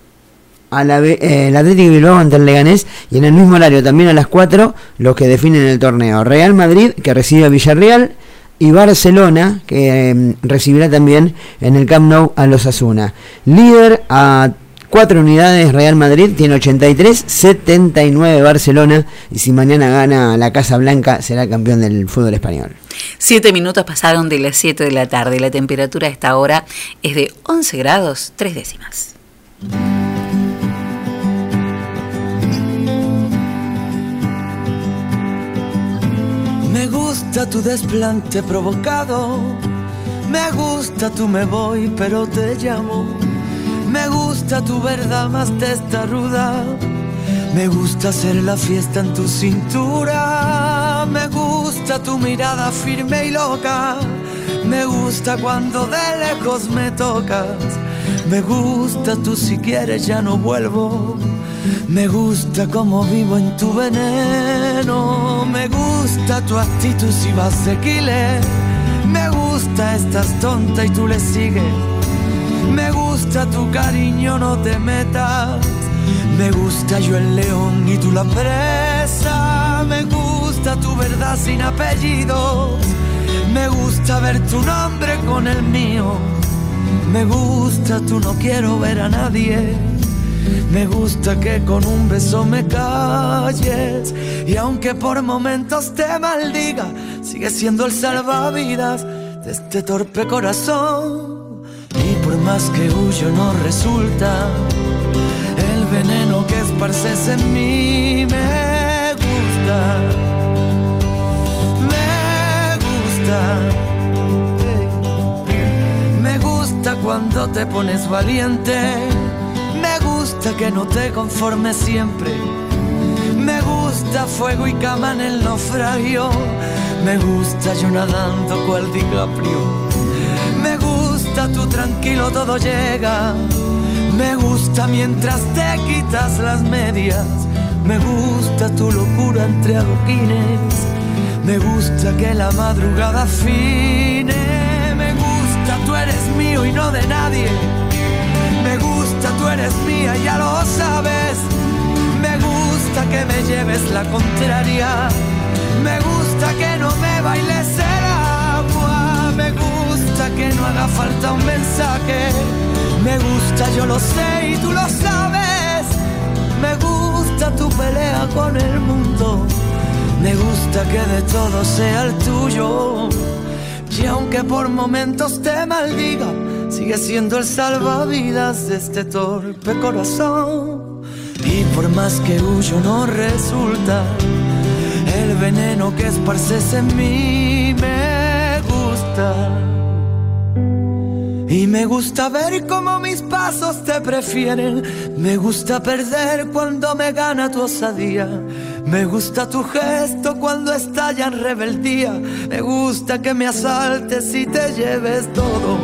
a la ve- eh, el Atlético de Bilbao ante el Leganés y en el mismo horario también a las 4 los que definen el torneo. Real Madrid que recibe a Villarreal y Barcelona que eh, recibirá también en el Camp Nou a los Asuna. Líder a 4 unidades Real Madrid tiene 83, 79 Barcelona y si mañana gana la Casa Blanca será campeón del fútbol español. Siete minutos pasaron de las 7 de la tarde. La temperatura a esta hora es de 11 grados 3 décimas. Me gusta tu desplante provocado. Me gusta tu me voy, pero te llamo. Me gusta tu verdad más testaruda. Me gusta hacer la fiesta en tu cintura. Me gusta tu mirada firme y loca. Me gusta cuando de lejos me tocas. Me gusta tú si quieres ya no vuelvo. Me gusta como vivo en tu veneno. Me gusta tu actitud si vas de. Me gusta estás tonta y tú le sigues. Me gusta tu cariño, no te metas. Me gusta yo el león y tú la presa. Me gusta tu verdad sin apellidos. Me gusta ver tu nombre con el mío. Me gusta tú no quiero ver a nadie. Me gusta que con un beso me calles. Y aunque por momentos te maldiga, sigues siendo el salvavidas de este torpe corazón. Y por más que huyo no resulta el veneno que esparces en mí me gusta. Me gusta. Me gusta cuando te pones valiente. Me gusta que no te conformes siempre. Me gusta fuego y cama en el naufragio. Me gusta yo nadando cual DiCaprio. Me gusta tú tranquilo todo llega. Me gusta mientras te quitas las medias. Me gusta tu locura entre adoquines. Me gusta que la madrugada fine. Me gusta, tú eres mío y no de nadie. Me gusta, tú eres mía, ya lo sabes. Me gusta que me lleves la contraria. Me gusta que no me bailes el. Me gusta que no haga falta un mensaje. Me gusta, yo lo sé y tú lo sabes. Me gusta tu pelea con el mundo. Me gusta que de todo sea el tuyo. Y aunque por momentos te maldiga, sigue siendo el salvavidas de este torpe corazón. Y por más que huyo no resulta, el veneno que esparces en mí Y me gusta ver cómo mis pasos te prefieren. Me gusta perder cuando me gana tu osadía. Me gusta tu gesto cuando estalla en rebeldía. Me gusta que me asaltes y te lleves todo.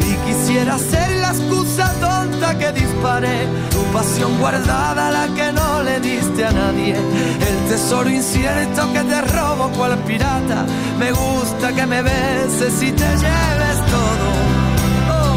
Y quisiera ser la excusa tonta que disparé. Pasión guardada, la que no le diste a nadie. El tesoro incierto que te robo cual pirata. Me gusta que me beses y te lleves todo. Oh,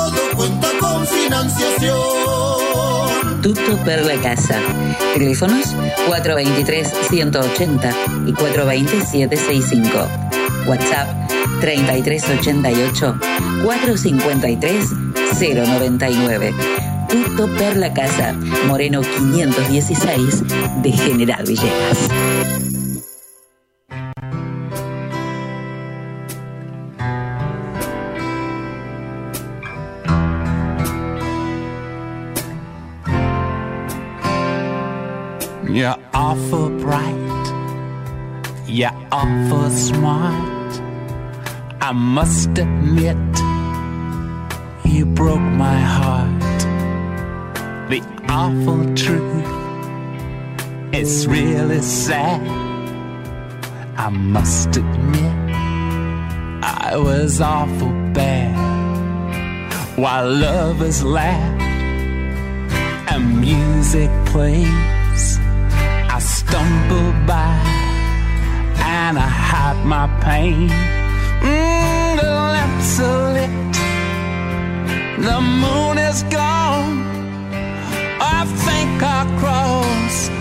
pasión. Tutto per la casa. Teléfonos 423-180 y 420-765. WhatsApp 3388-453-099. Tutto per la casa. Moreno 516 de General Villegas. You're awful bright. You're awful smart. I must admit, you broke my heart. The awful truth is really sad. I must admit, I was awful bad. While lovers laughed and music played stumble by and I hide my pain. Mm, the lamps are lit, the moon is gone. I think I cross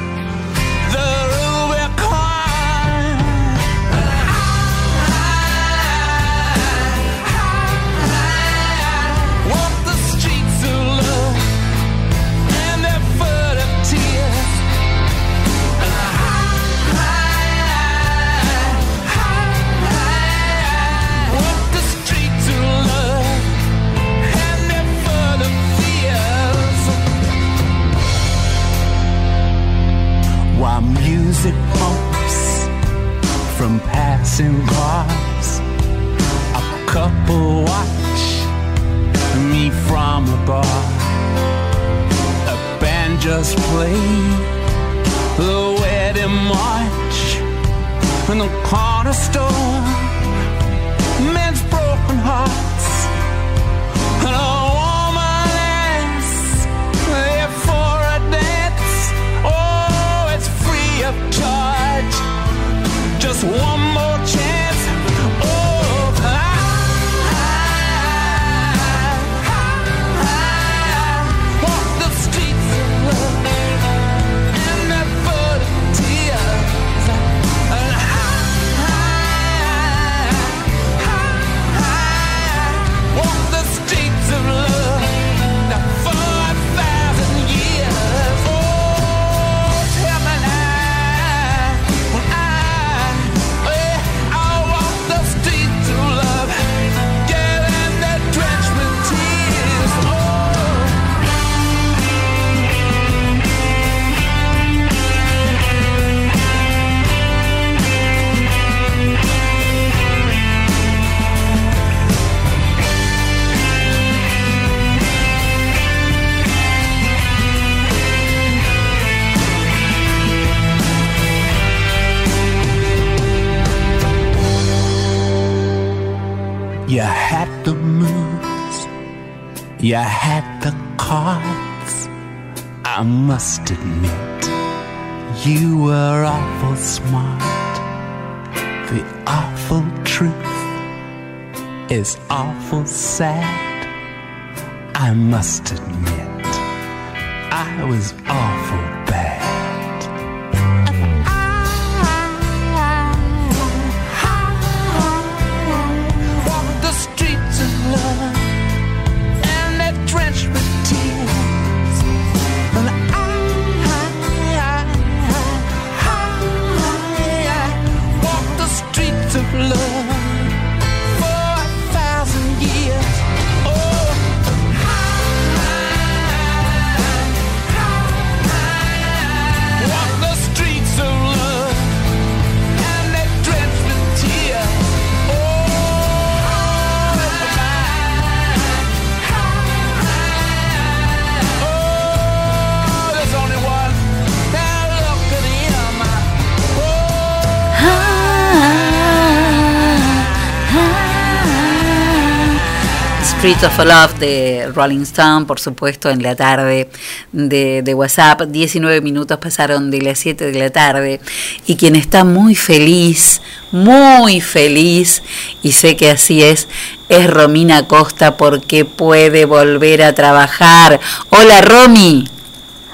Streets of Love de Rolling Stone, por supuesto, en la tarde de, de WhatsApp. 19 minutos pasaron de las 7 de la tarde. Y quien está muy feliz, muy feliz, y sé que así es, es Romina Costa porque puede volver a trabajar. Hola, Romy.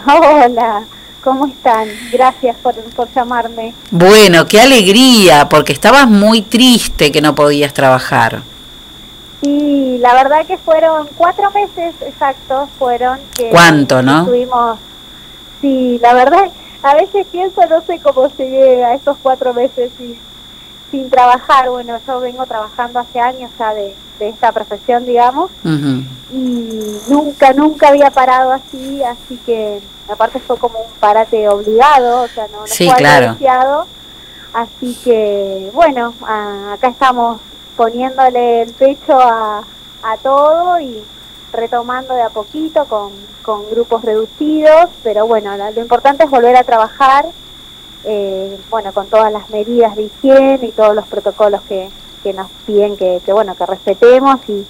Hola, ¿cómo están? Gracias por, por llamarme. Bueno, qué alegría, porque estabas muy triste que no podías trabajar. Sí, la verdad que fueron cuatro meses exactos, fueron que... ¿Cuánto, no? Estuvimos, sí, la verdad, a veces pienso, no sé cómo llegué a estos cuatro meses sin, sin trabajar. Bueno, yo vengo trabajando hace años ya de, de esta profesión, digamos, y nunca, nunca había parado así, así que aparte fue como un parate obligado, o sea, no, no Sí, fue claro. Así que, bueno, a- acá estamos poniéndole el pecho a, a todo y retomando de a poquito con, con grupos reducidos, pero bueno, la- lo importante es volver a trabajar, eh, bueno, con todas las medidas de higiene y todos los protocolos que, que nos piden que, que, bueno, que respetemos y,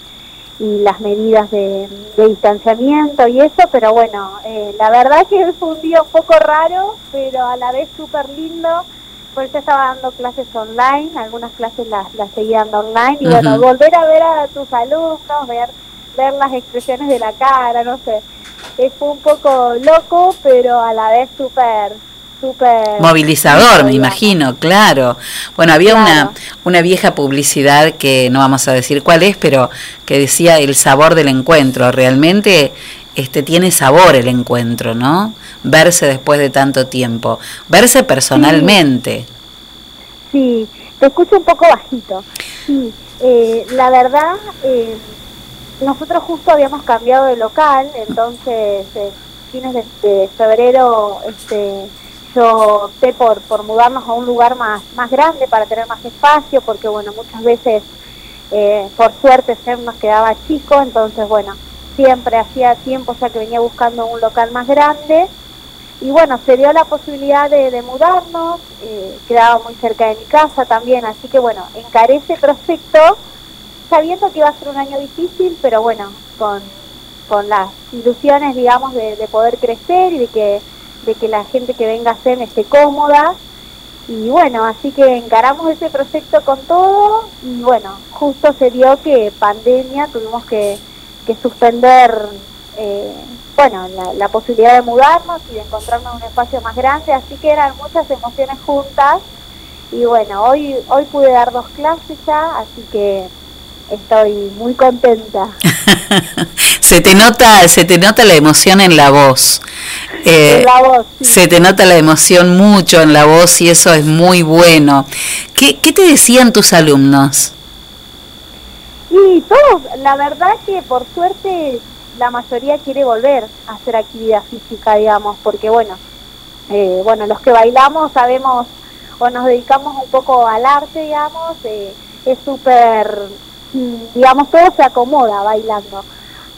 y las medidas de, de distanciamiento y eso, pero bueno, eh, la verdad que [LAUGHS] fue un día un poco raro, pero a la vez súper lindo, porque yo estaba dando clases online, algunas clases las, las seguía dando online, y bueno, volver a ver a tus alumnos, ver, ver las expresiones de la cara, no sé, eh, fue un poco loco, pero a la vez súper, súper... Movilizador, me imagino, claro. Bueno, había una, una vieja publicidad que no vamos a decir cuál es, pero que decía el sabor del encuentro. Realmente este tiene sabor el encuentro, ¿no? Verse después de tanto tiempo, verse personalmente. Sí, te escucho un poco bajito. Sí, eh, la verdad, eh, nosotros justo habíamos cambiado de local, entonces eh, fines de, febrero este, yo opté por, por mudarnos a un lugar más, más grande para tener más espacio, porque bueno, muchas veces, eh, por suerte, SEM nos quedaba chico, entonces bueno, siempre hacía tiempo ya que venía buscando un local más grande y bueno, se dio la posibilidad de, mudarnos, eh, quedaba muy cerca de mi casa también, así que bueno, encaré ese proyecto sabiendo que iba a ser un año difícil, pero bueno, con, con las ilusiones, digamos, de, de poder crecer y de que, de que la gente que venga a SEM esté cómoda. Y bueno, así que encaramos ese proyecto con todo y bueno, justo se dio que pandemia, tuvimos que, que suspender eh, bueno, la, la posibilidad de mudarnos y de encontrarnos en un espacio más grande, así que eran muchas emociones juntas y bueno, hoy hoy pude dar dos clases ya, así que estoy muy contenta. [LAUGHS] Se te nota, se te nota la emoción en la voz. Eh, En la voz, sí. Se te nota la emoción mucho en la voz y eso es muy bueno. ¿Qué, qué te decían tus alumnos? Y todos, la verdad que por suerte la mayoría quiere volver a hacer actividad física, digamos, porque bueno, eh, bueno, los que bailamos sabemos o nos dedicamos un poco al arte, digamos, eh, es súper, mm, digamos, todo se acomoda bailando.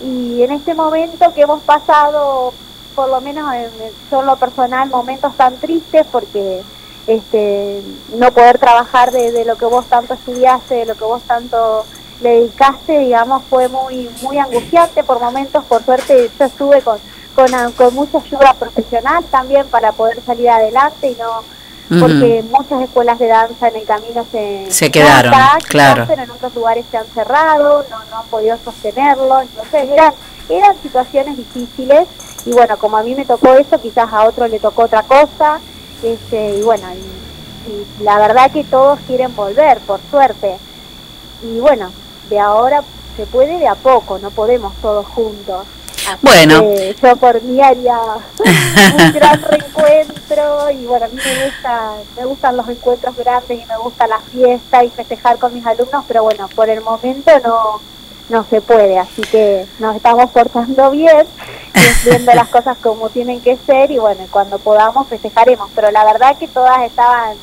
Y en este momento que hemos pasado, por lo menos en, yo en lo personal, momentos tan tristes porque este no poder trabajar de, de lo que vos tanto estudiaste, de lo que vos tanto le dedicaste, digamos, fue muy muy angustiante por momentos. Por suerte yo estuve con, con, con mucha ayuda profesional también para poder salir adelante y no porque muchas escuelas de danza en el camino se, Se quedaron, quizás, claro. pero en otros lugares se han cerrado, no, no han podido sostenerlo, entonces eran, eran situaciones difíciles y bueno, como a mí me tocó eso, quizás a otro le tocó otra cosa, este, y bueno, y, y la verdad que todos quieren volver, por suerte, y bueno, de ahora se puede de a poco, no podemos todos juntos. Así Bueno. yo por mí haría un [LAUGHS] gran reencuentro y bueno, a mí me gusta, me gustan los encuentros grandes y me gusta la fiesta y festejar con mis alumnos, pero bueno, por el momento no no se puede, así que nos estamos portando bien, y viendo las [LAUGHS] cosas como tienen que ser y bueno, cuando podamos festejaremos, pero la verdad que todas estaban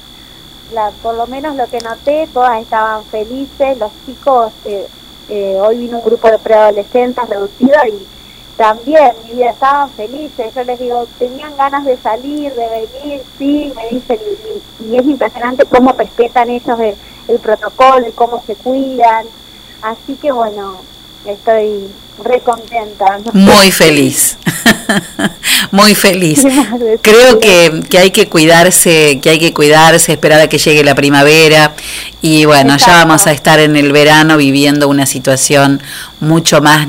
por lo menos lo que noté, todas estaban felices, los chicos, eh, eh, hoy vino un grupo de preadolescentes reducido y también, mi vida, estaban felices, yo les digo, tenían ganas de salir, de venir, sí, me dicen, y es impresionante cómo respetan ellos el, el protocolo y cómo se cuidan, así que bueno, estoy re contenta. ¿no? Muy feliz. [LAUGHS] Muy feliz. Creo que, que hay que cuidarse, que hay que cuidarse, esperar a que llegue la primavera y bueno, ya vamos a estar en el verano viviendo una situación mucho más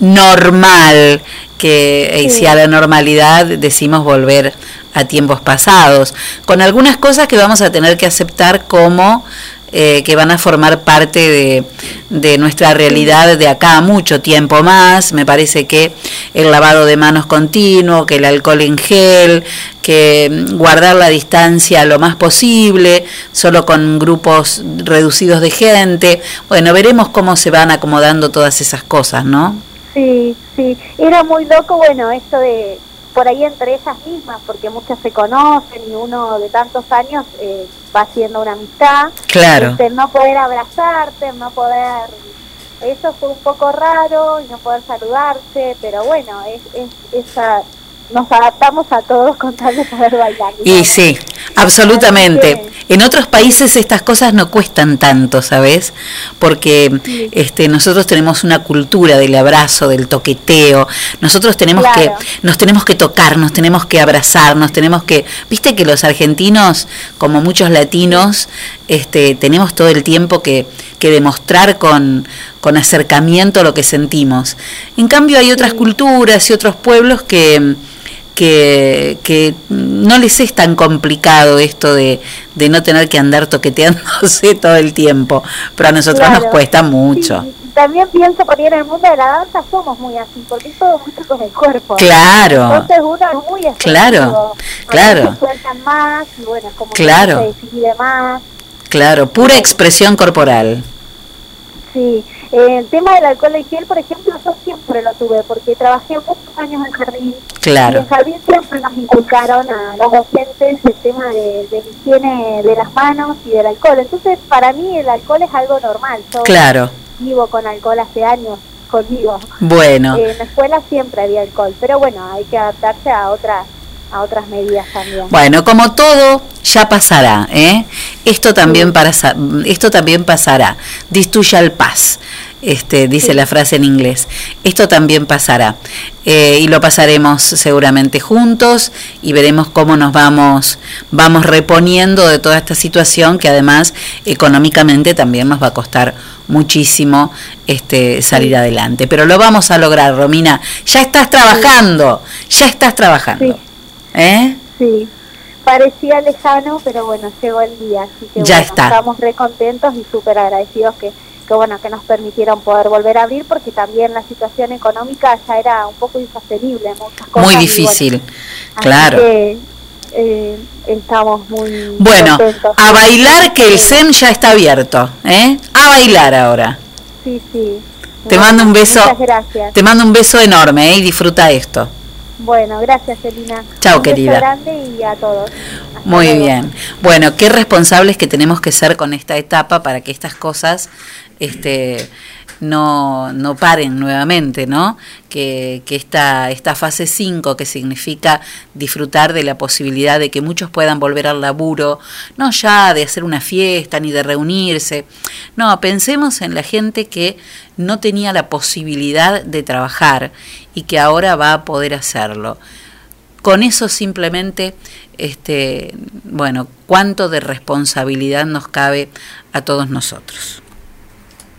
normal que eh, Sí. si a la normalidad decimos volver a tiempos pasados, con algunas cosas que vamos a tener que aceptar como eh, que van a formar parte de, de nuestra realidad de acá mucho tiempo más. Me parece que el lavado de manos continuo, que el alcohol en gel, que mm, guardar la distancia lo más posible, solo con grupos reducidos de gente. Bueno, veremos cómo se van acomodando todas esas cosas, ¿no? Sí, sí. Era muy loco, bueno, esto de por ahí entre ellas mismas, porque muchas se conocen y uno de tantos años eh, va haciendo una amistad. Claro. Este, no poder abrazarte, no poder... Eso fue un poco raro y no poder saludarse, pero bueno, es, es esa... Nos adaptamos a todos con tal de poder bailar. Y sí, absolutamente. En otros países estas cosas no cuestan tanto, ¿sabes? Porque este, nosotros tenemos una cultura del abrazo, del toqueteo. Nosotros tenemos Claro. que, nos tenemos que tocar, nos tenemos que abrazar, nos tenemos que, viste que los argentinos, como muchos latinos, este, tenemos todo el tiempo que, que demostrar con, con acercamiento lo que sentimos. En cambio hay otras culturas y otros pueblos que que, que no les es tan complicado esto de, de no tener que andar toqueteándose [LAUGHS] todo el tiempo, pero a nosotros nos cuesta mucho. También pienso porque en el mundo de la danza somos muy así, porque es todo mucho con el cuerpo. Claro. Entonces uno es muy expresivo. Claro, claro. veces sueltan más y bueno, como que Claro. se decide más. Claro, pura expresión corporal. Sí, el tema del alcohol en gel, por ejemplo, yo siempre lo tuve, porque trabajé muchos años en jardín. Claro. Y en jardín siempre nos inculcaron a los docentes el tema de, de la higiene de las manos y del alcohol. Entonces, para mí el alcohol es algo normal. Yo Claro. vivo con alcohol hace años conmigo. Bueno. Eh, en la escuela siempre había alcohol, pero bueno, hay que adaptarse a otras a otras medidas también. Bueno, como todo, ya pasará, ¿eh? Esto también, pasa- esto también pasará. This too shall pass, este, dice la frase en inglés. Esto también pasará. Eh, y lo pasaremos seguramente juntos y veremos cómo nos vamos, vamos reponiendo de toda esta situación que además económicamente también nos va a costar muchísimo este, salir adelante. Pero lo vamos a lograr, Romina. Ya estás trabajando, ya estás trabajando. ¿Eh? Sí, parecía lejano, pero bueno, llegó el día, así que Ya bueno, está. estamos re contentos y súper agradecidos que, que bueno, que nos permitieron poder volver a abrir, porque también la situación económica ya era un poco insostenible, muchas cosas. Muy bueno, difícil, claro. que, eh, estamos muy Bueno, contentos. a bailar que el SEM ya está abierto, ¿eh? A bailar ahora. Sí, sí. Te Bueno, mando un beso. Muchas gracias. Te mando un beso enorme, ¿eh? Y disfruta esto. Bueno, gracias, Elina. Chao, querida. grande y a todos. Hasta Muy luego. bien. Bueno, qué responsables que tenemos que ser con esta etapa para que estas cosas este, no, no paren nuevamente, ¿no? Que, que esta, esta fase 5, que significa disfrutar de la posibilidad de que muchos puedan volver al laburo, no ya de hacer una fiesta ni de reunirse, no, pensemos en la gente que no tenía la posibilidad de trabajar y que ahora va a poder hacerlo con eso simplemente, este, bueno, cuánto de responsabilidad nos cabe a todos nosotros.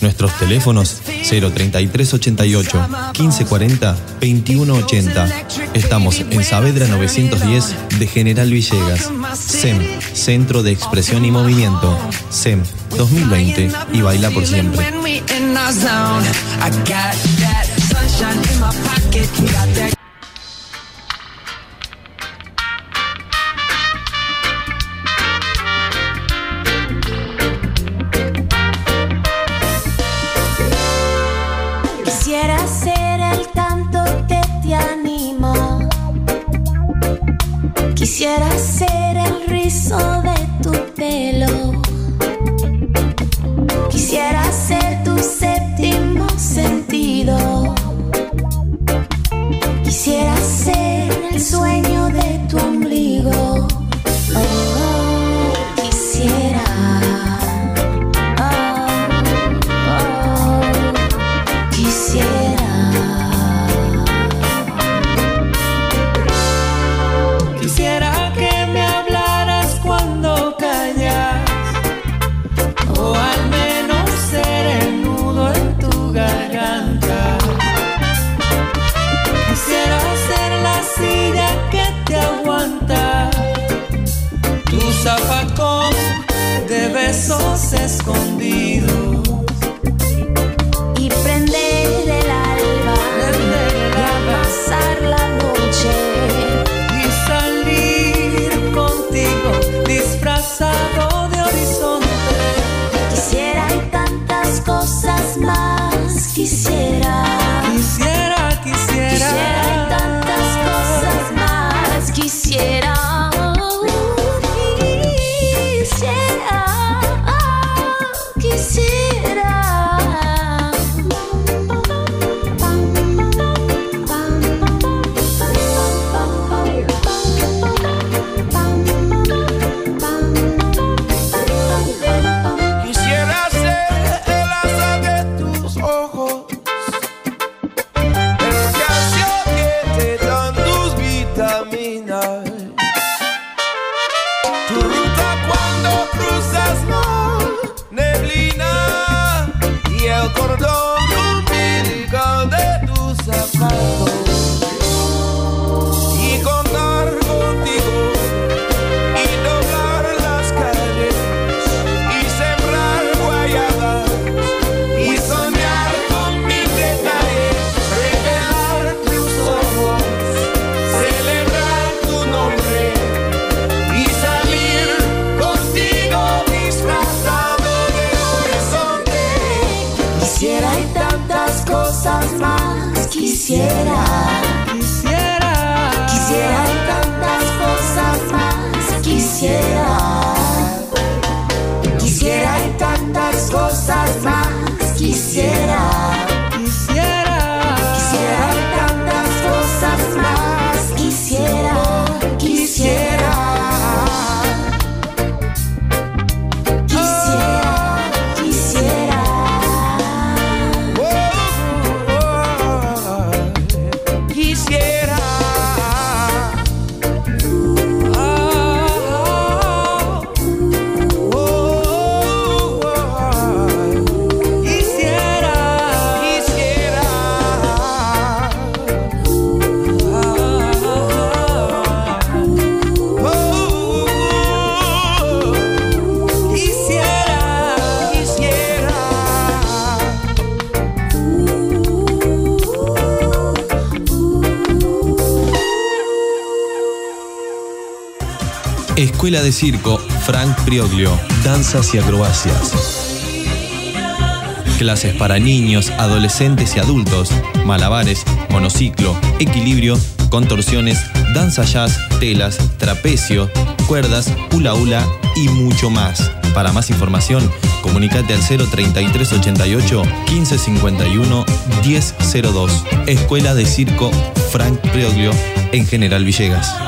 Nuestros teléfonos 03388 1540 2180. Estamos en Saavedra 910 de General Villegas. SEM, Centro de Expresión y Movimiento. SEM 2020 y baila por siempre. Quisiera ser el rizo de tu pelo. Quisiera ser tu séptimo sentido. Quisiera ser el sueño de tu ombligo. quisiera. Escuela de Circo Frank Prioglio, danzas y acrobacias. Clases para niños, adolescentes y adultos, malabares, monociclo, equilibrio, contorsiones, danza jazz, telas, trapecio, cuerdas, hula hula y mucho más. Para más información, comunicate al 03388 1551 1002. Escuela de Circo Frank Prioglio en General Villegas.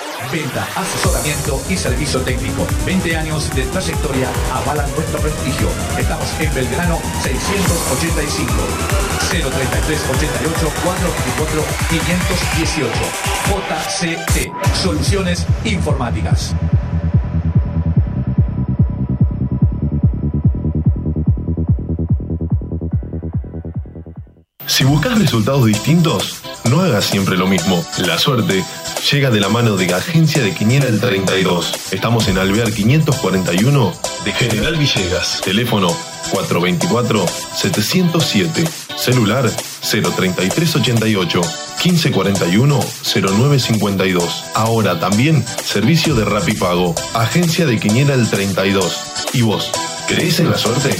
Venta, asesoramiento y servicio técnico. 20 años de trayectoria avalan nuestro prestigio. Estamos en Belgrano 685. 033 88 424 518. JCT. Soluciones informáticas. Si buscas resultados distintos, no hagas siempre lo mismo. La suerte llega de la mano de Agencia de Quiniela el 32. Estamos en Alvear 541 de General Villegas. Teléfono 424-707. Celular 03388 1541 0952. Ahora también servicio de Rapipago. Agencia de Quiniela el 32. ¿Y vos? ¿Crees en la suerte?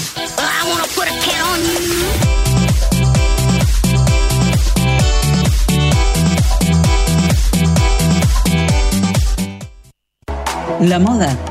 La moda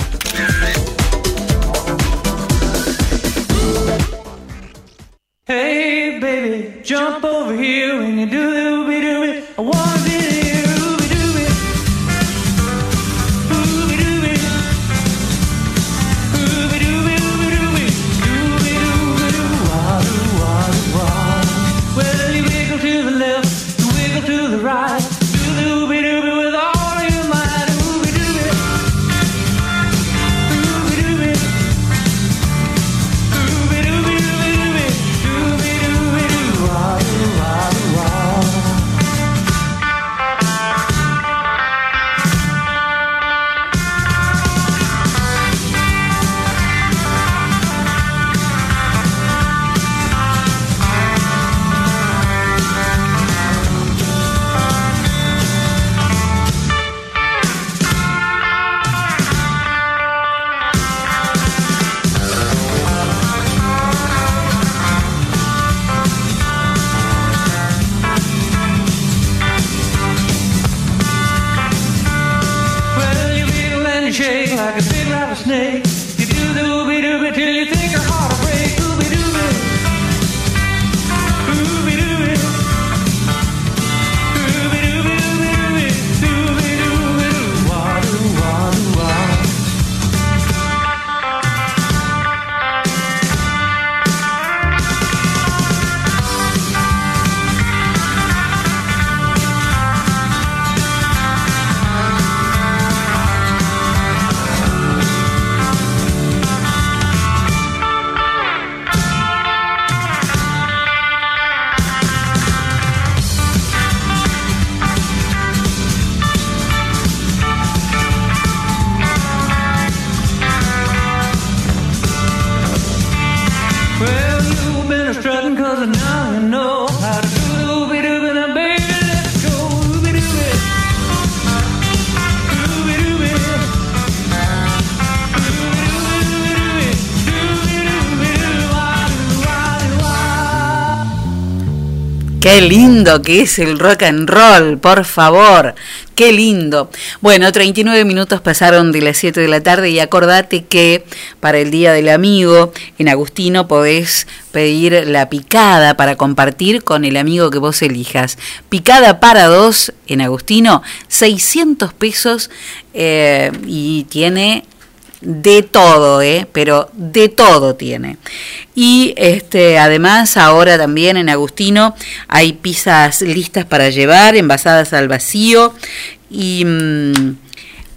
Baby, jump over here when you do the ooby dooby. I wanna be there, Lindo que es el rock and roll, por favor. Qué lindo. Bueno, 39 minutos pasaron de las 7 de la tarde y acordate que para el Día del Amigo en Agustino podés pedir la picada para compartir con el amigo que vos elijas. Picada para dos en Agustino, 600 pesos eh, y tiene de todo, ¿eh? pero de todo tiene. Y este, además ahora también en Agustino hay pizzas listas para llevar, envasadas al vacío y mm,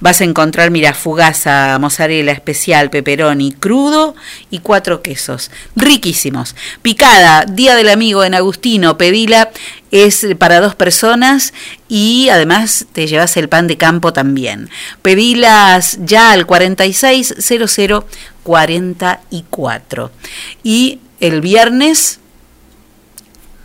vas a encontrar, mira, fugaza, mozzarella especial, pepperoni crudo y cuatro quesos, riquísimos. Picada, Día del Amigo en Agustino, pedila, es para dos personas y además te llevas el pan de campo también. Pedilas ya al 460044. Y el viernes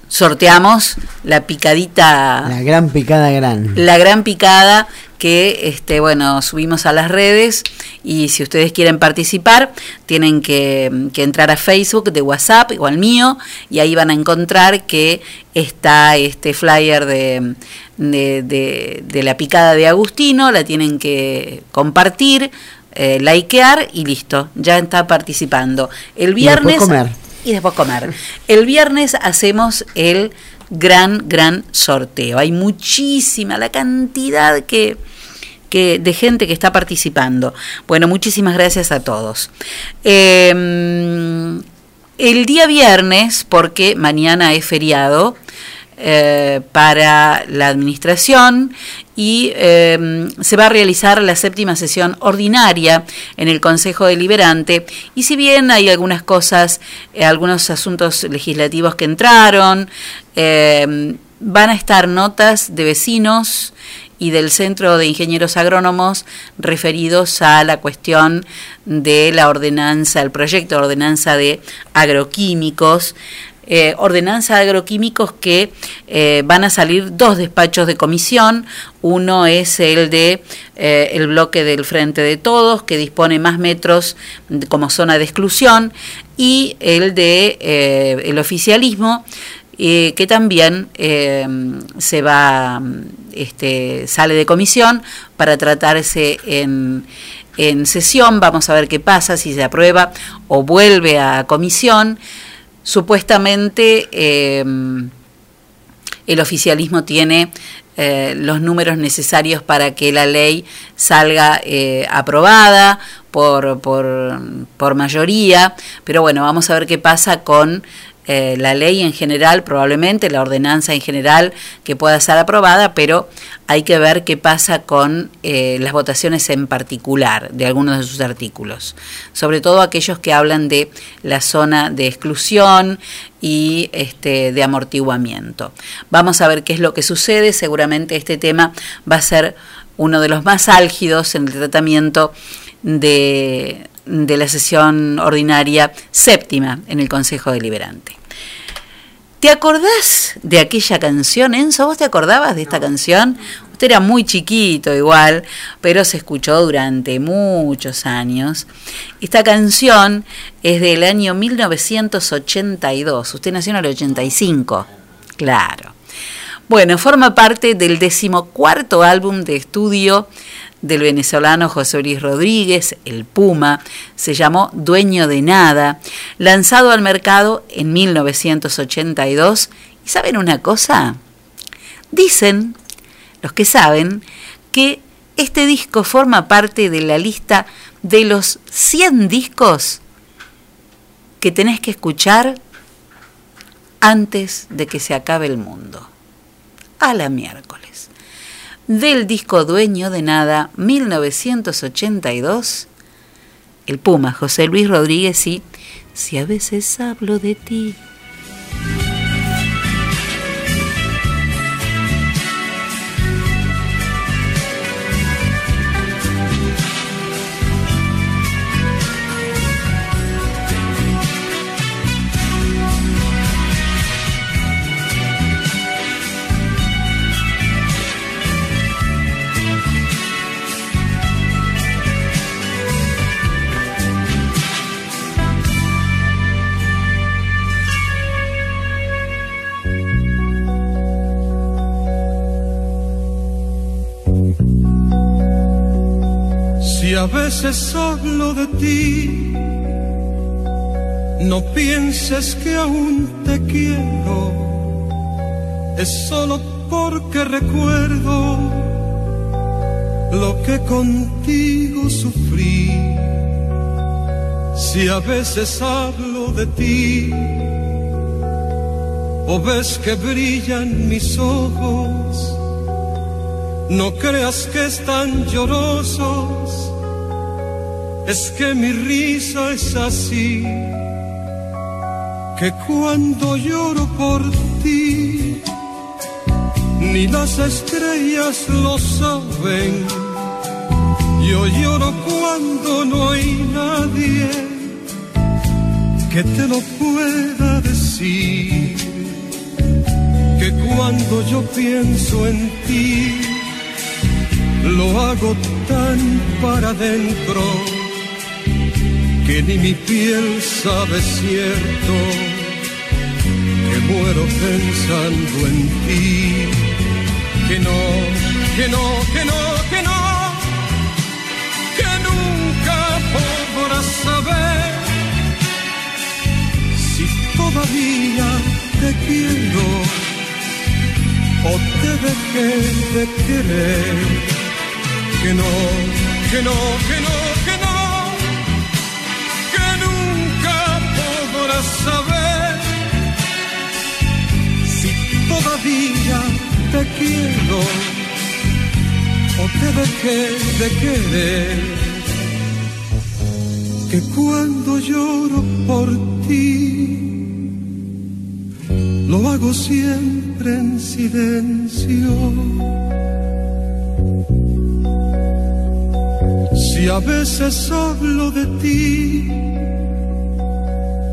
sorteamos la picadita La gran picada gran. la gran picada que este bueno subimos a las redes y si ustedes quieren participar tienen que, que entrar a Facebook de WhatsApp o al mío y ahí van a encontrar que está este flyer de, de, de- de la picada de Agustino la tienen que compartir eh, likear y listo ya está participando el Y después viernes comer. y después comer. El viernes hacemos el gran, gran sorteo. Hay muchísima, la cantidad que, que, de gente que está participando. Bueno, muchísimas gracias a todos. Eh, el día viernes, porque mañana es feriado, eh, para la administración y eh, se va a realizar la séptima sesión ordinaria en el Consejo Deliberante. Y si bien hay algunas cosas, eh, algunos asuntos legislativos que entraron, eh, van a estar notas de vecinos y del Centro de Ingenieros Agrónomos referidos a la cuestión de la ordenanza, el proyecto de ordenanza de agroquímicos eh, ordenanza de agroquímicos que eh, van a salir dos despachos de comisión. Uno es el de eh, el bloque del Frente de Todos, que dispone más metros como zona de exclusión, y el de el oficialismo, que también se va, este, sale de comisión para tratarse en en sesión, vamos a ver qué pasa, si se aprueba o vuelve a comisión supuestamente eh, el oficialismo tiene eh, los números necesarios para que la ley salga eh, aprobada por, por, mayoría, pero bueno, vamos a ver qué pasa con eh, la ley en general, probablemente la ordenanza en general que pueda ser aprobada, pero hay que ver qué pasa con eh, las votaciones en particular de algunos de sus artículos, sobre todo aquellos que hablan de la zona de exclusión y este, de amortiguamiento. Vamos a ver qué es lo que sucede, seguramente este tema va a ser uno de los más álgidos en el tratamiento de, de la sesión ordinaria séptima en el Consejo Deliberante. ¿Te acordás de aquella canción, Enzo? ¿Vos te acordabas de esta canción? Usted era muy chiquito igual, pero se escuchó durante muchos años. Esta canción es del año 1982. Usted nació en el 85. Claro. Bueno, forma parte del decimocuarto álbum de estudio del venezolano José Luis Rodríguez, el Puma, se llamó Dueño de Nada, lanzado al mercado en 1982. ¿Y saben una cosa? Dicen, los que saben, que este disco forma parte de la lista de los 100 discos que tenés que escuchar antes de que se acabe el mundo. A la miércoles del disco Dueño de Nada 1982, el Puma José Luis Rodríguez y Si a veces hablo de ti. Veces hablo de ti, no pienses que aún te quiero, es solo porque recuerdo lo que contigo sufrí. Si a veces hablo de ti, o ves que brillan mis ojos, no creas que están llorosos es que mi risa es así, que cuando lloro por ti, ni las estrellas lo saben. Yo lloro cuando no hay nadie que te lo pueda decir, que cuando yo pienso en ti, lo hago tan para adentro que ni mi piel sabe cierto que muero pensando en ti. Que no, que no, que no, que no, que nunca podrás saber si todavía te quiero o te dejé de querer que no, que no, que no, saber si todavía te quiero o te dejé de querer. Que cuando lloro por ti, lo hago siempre en silencio. Si a veces hablo de ti,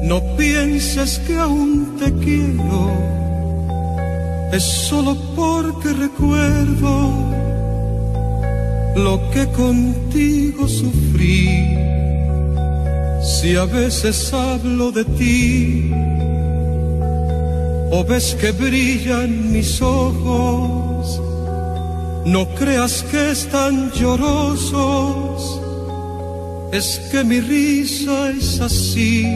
no pienses que aún te quiero, es solo porque recuerdo lo que contigo sufrí. Si a veces hablo de ti, o ves que brillan mis ojos, no creas que están llorosos, es que mi risa es así,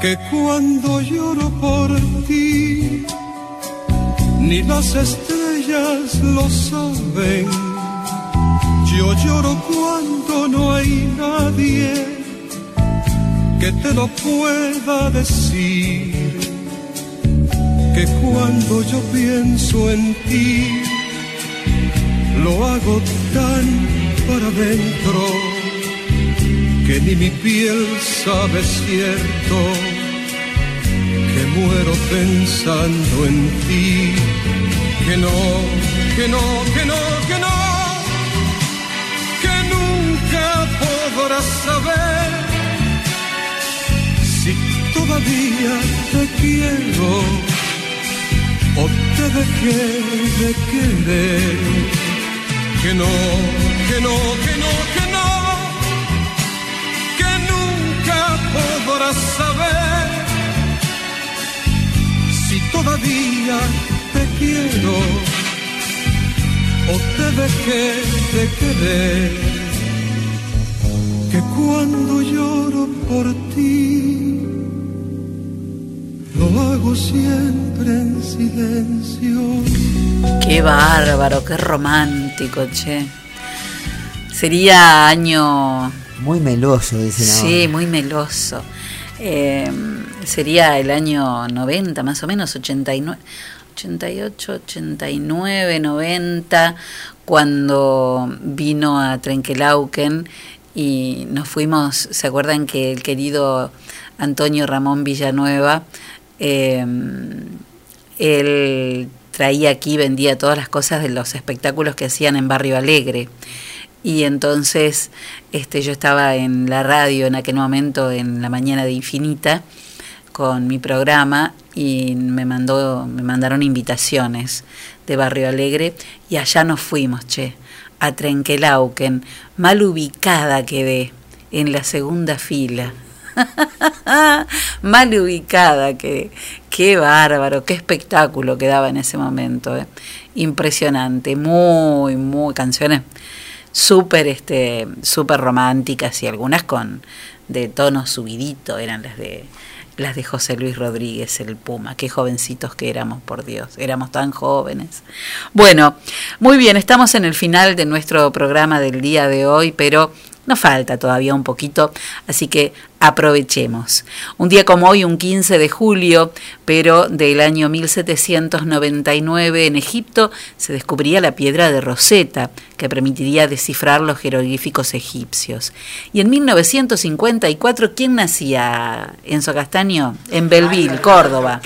que cuando lloro por ti, ni las estrellas lo saben, yo lloro cuando no hay nadie que te lo pueda decir que cuando yo pienso en ti, lo hago tan para adentro que ni mi piel sabe cierto muero pensando en ti, que no, que no, que no, que no, que nunca podrás saber si todavía te quiero o te dejé de querer. Que no, que no, que no, que no, que nunca podrás saber todavía te quiero o te dejé de querer. Que cuando lloro por ti, lo hago siempre en silencio. Qué bárbaro, qué romántico, che. Sería año... Muy meloso, dice la Sí, muy meloso. Eh, sería el año 90, más o menos, 89, 88, 89, 90, cuando vino a Trenkelauken y nos fuimos, ¿se acuerdan que el querido Antonio Ramón Villanueva, eh, él traía aquí, vendía todas las cosas de los espectáculos que hacían en Barrio Alegre? Y entonces este, yo estaba en la radio en aquel momento, en la mañana de Infinita, con mi programa y me mandó, me mandaron invitaciones de Barrio Alegre y allá nos fuimos, che, a Trenkelauken, mal ubicada quedé, en la segunda fila. [LAUGHS] mal ubicada que qué bárbaro, qué espectáculo que daba en ese momento, eh. impresionante, muy, muy canciones súper este súper románticas y algunas con de tono subidito eran las de las de José Luis Rodríguez el Puma. Qué jovencitos que éramos por Dios. Éramos tan jóvenes. Bueno muy bien estamos en el final de nuestro programa del día de hoy pero nos falta todavía un poquito, así que aprovechemos. Un día como hoy, un 15 de julio, pero del año 1799 en Egipto, se descubría la piedra de Rosetta, que permitiría descifrar los jeroglíficos egipcios. Y en 1954, ¿quién nacía, Enzo Castaño? En Belville, Córdoba.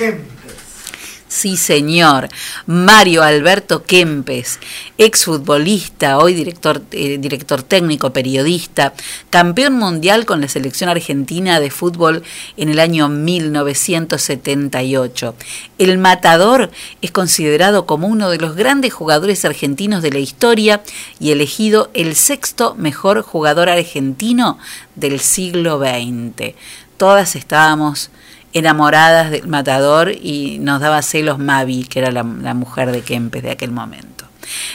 Sí, señor. Mario Alberto Kempes, exfutbolista, hoy director, eh, director técnico, periodista, campeón mundial con la selección argentina de fútbol en el año 1978. El matador es considerado como uno de los grandes jugadores argentinos de la historia y elegido el sexto mejor jugador argentino del siglo XX. Todas estábamos enamoradas del matador y nos daba celos Mavi, que era la, mujer de Kempes de aquel momento.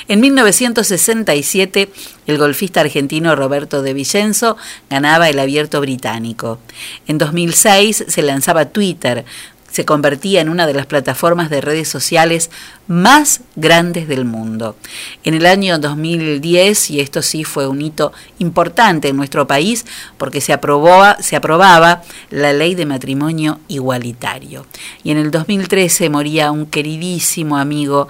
En 1967, el golfista argentino Roberto de Vicenzo ganaba el abierto británico. En 2006 se lanzaba Twitter, se convertía en una de las plataformas de redes sociales más grandes del mundo. En el año 2010, y esto sí fue un hito importante en nuestro país, porque se, aprobó, se aprobaba la ley de matrimonio igualitario. Y en el 2013 moría un queridísimo amigo,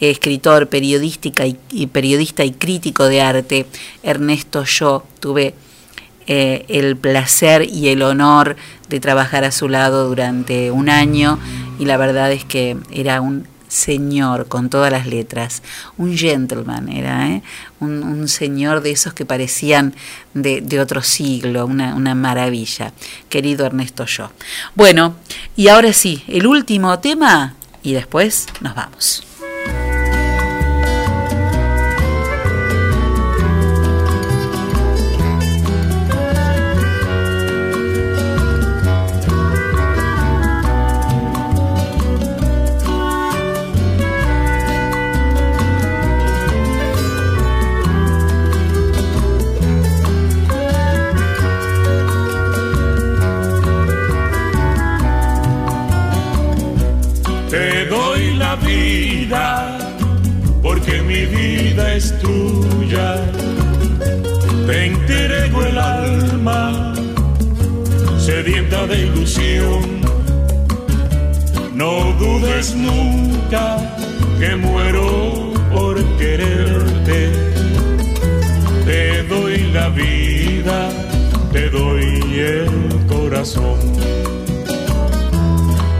escritor, periodística y, y periodista y crítico de arte, Ernesto Yo. Tuve eh, el placer y el honor de trabajar a su lado durante un año y la verdad es que era un señor con todas las letras, un gentleman era, ¿eh? un, señor de esos que parecían de, otro siglo, una maravilla, querido Ernesto Yo. Bueno, y ahora sí, el último tema y después nos vamos. Vida es tuya. Te entrego el alma sedienta de ilusión. No dudes nunca que muero por quererte. Te doy la vida, te doy el corazón.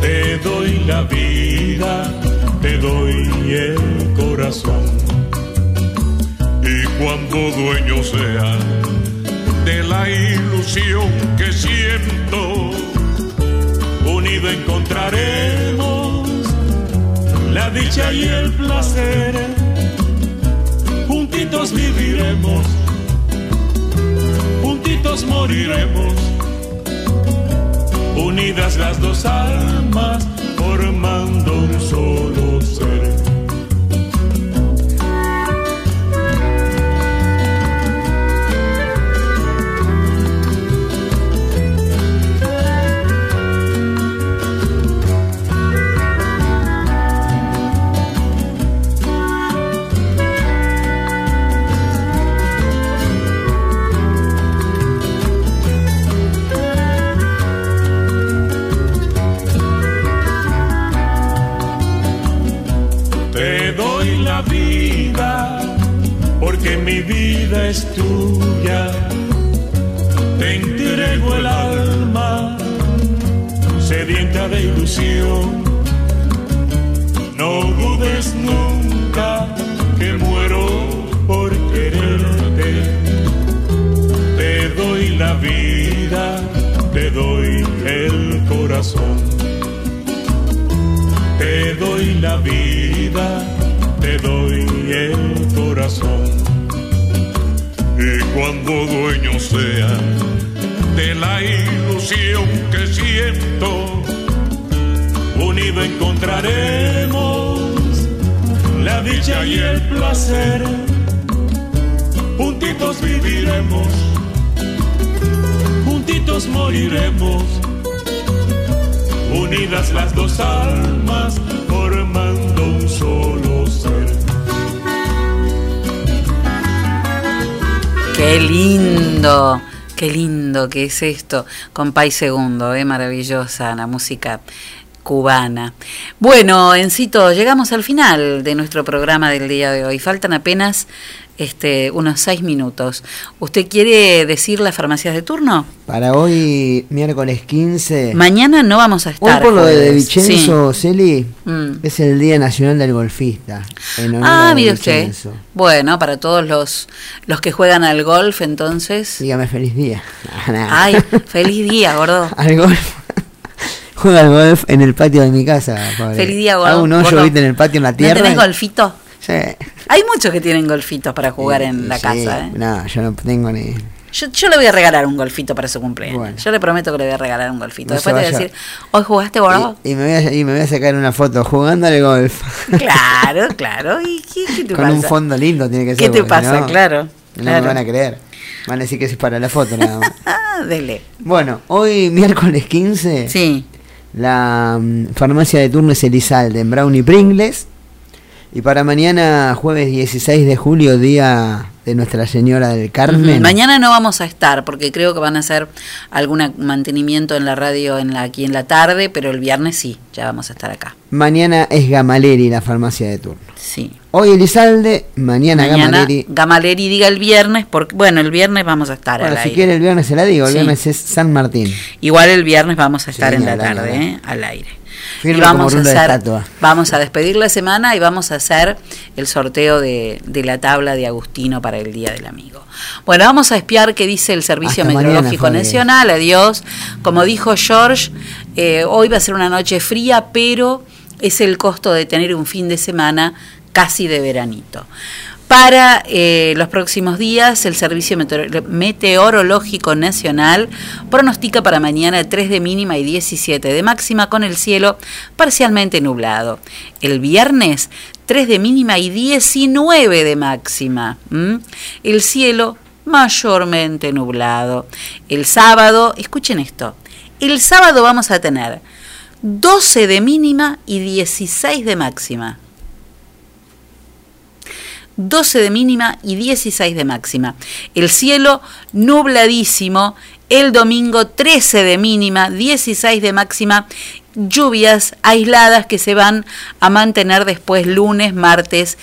Te doy la vida, te doy el corazón. Cuando dueño sea de la ilusión que siento, unido encontraremos la dicha y el placer. Juntitos viviremos, juntitos moriremos. Unidas las dos almas, formando un solo es tuya. Te entrego el alma sedienta de ilusión. No dudes nunca que muero por quererte. Te doy la vida, te doy el corazón. Te doy la vida, te doy el corazón. Cuando dueño sea de la ilusión que siento, unido encontraremos la dicha y el placer. Juntitos viviremos, juntitos moriremos unidas las dos almas, Qué lindo, qué lindo que es esto. Compay Segundo, eh, maravillosa la música cubana. Bueno, Encito, llegamos al final de nuestro programa del día de hoy. Faltan apenas este, unos seis minutos. ¿Usted quiere decir las farmacias de turno? Para hoy, miércoles 15. Mañana no vamos a Hoy estar. por lo de. Vicenzo, Celi, Mm. es el Día Nacional del Golfista. Ah, mire usted. Bueno, para todos los, los que juegan al golf, entonces. Dígame feliz día. [LAUGHS] Ay, feliz día, gordo. [LAUGHS] al golf. [LAUGHS] Juega al golf en el patio de mi casa. pobre. Feliz día, gordo. Hago un hoyo, Gordo. viste, en el patio en la ¿No tierra. tenés golfito? Sí. Hay muchos que tienen golfitos para jugar en la Sí, casa, ¿eh? No, yo no tengo ni. Yo, yo le voy a regalar un golfito para su cumpleaños. Yo le prometo que le voy a regalar un golfito. No Después te voy a decir, ¿hoy jugaste, gordo? Y, y me voy a, y me voy a sacar una foto jugando al golf. [LAUGHS] Claro, claro. ¿Y qué, qué te [LAUGHS] Con pasa? un fondo lindo tiene que ser. ¿Qué te pasa? no, Claro, No claro. me van a creer. Van a decir que es para la foto nada más. [LAUGHS] Ah, dele. Bueno, hoy miércoles 15. Sí. La mm, farmacia de turno es Elizalde en Brown y Pringles. Y para mañana, jueves 16 de julio, día de Nuestra Señora del Carmen. Mañana no vamos a estar porque creo que van a hacer algún mantenimiento en la radio en la, aquí en la tarde, pero el viernes sí, ya vamos a estar acá. Mañana es Gamaleri la farmacia de turno. Sí. Hoy Elizalde, mañana, Mañana Gamaleri. Gamaleri diga el viernes, porque bueno, el viernes vamos a estar Bueno, al si aire. quiere el viernes se la digo, el Sí. viernes es San Martín. Igual el viernes vamos a estar Sí, en la tarde. ¿eh? al aire. Firme y vamos a como hacer, estatua. vamos a despedir la semana y vamos a hacer el sorteo de, de la tabla de Agustino para el Día del Amigo. Bueno, vamos a espiar qué dice el Servicio Hasta Meteorológico. Nacional. Adiós. Como dijo George, eh, hoy va a ser una noche fría, pero es el costo de tener un fin de semana casi de veranito. Para eh, los próximos días, el Servicio Meteor- Meteorológico Nacional pronostica para mañana 3 de mínima y 17 de máxima con el cielo parcialmente nublado. El viernes 3 de mínima y 19 de máxima. El cielo mayormente nublado. El sábado, escuchen esto, el sábado vamos a tener 12 de mínima y 16 de máxima. 12 de mínima y 16 de máxima. El cielo nubladísimo. El domingo 13 de mínima, 16 de máxima. Lluvias aisladas que se van a mantener después lunes, martes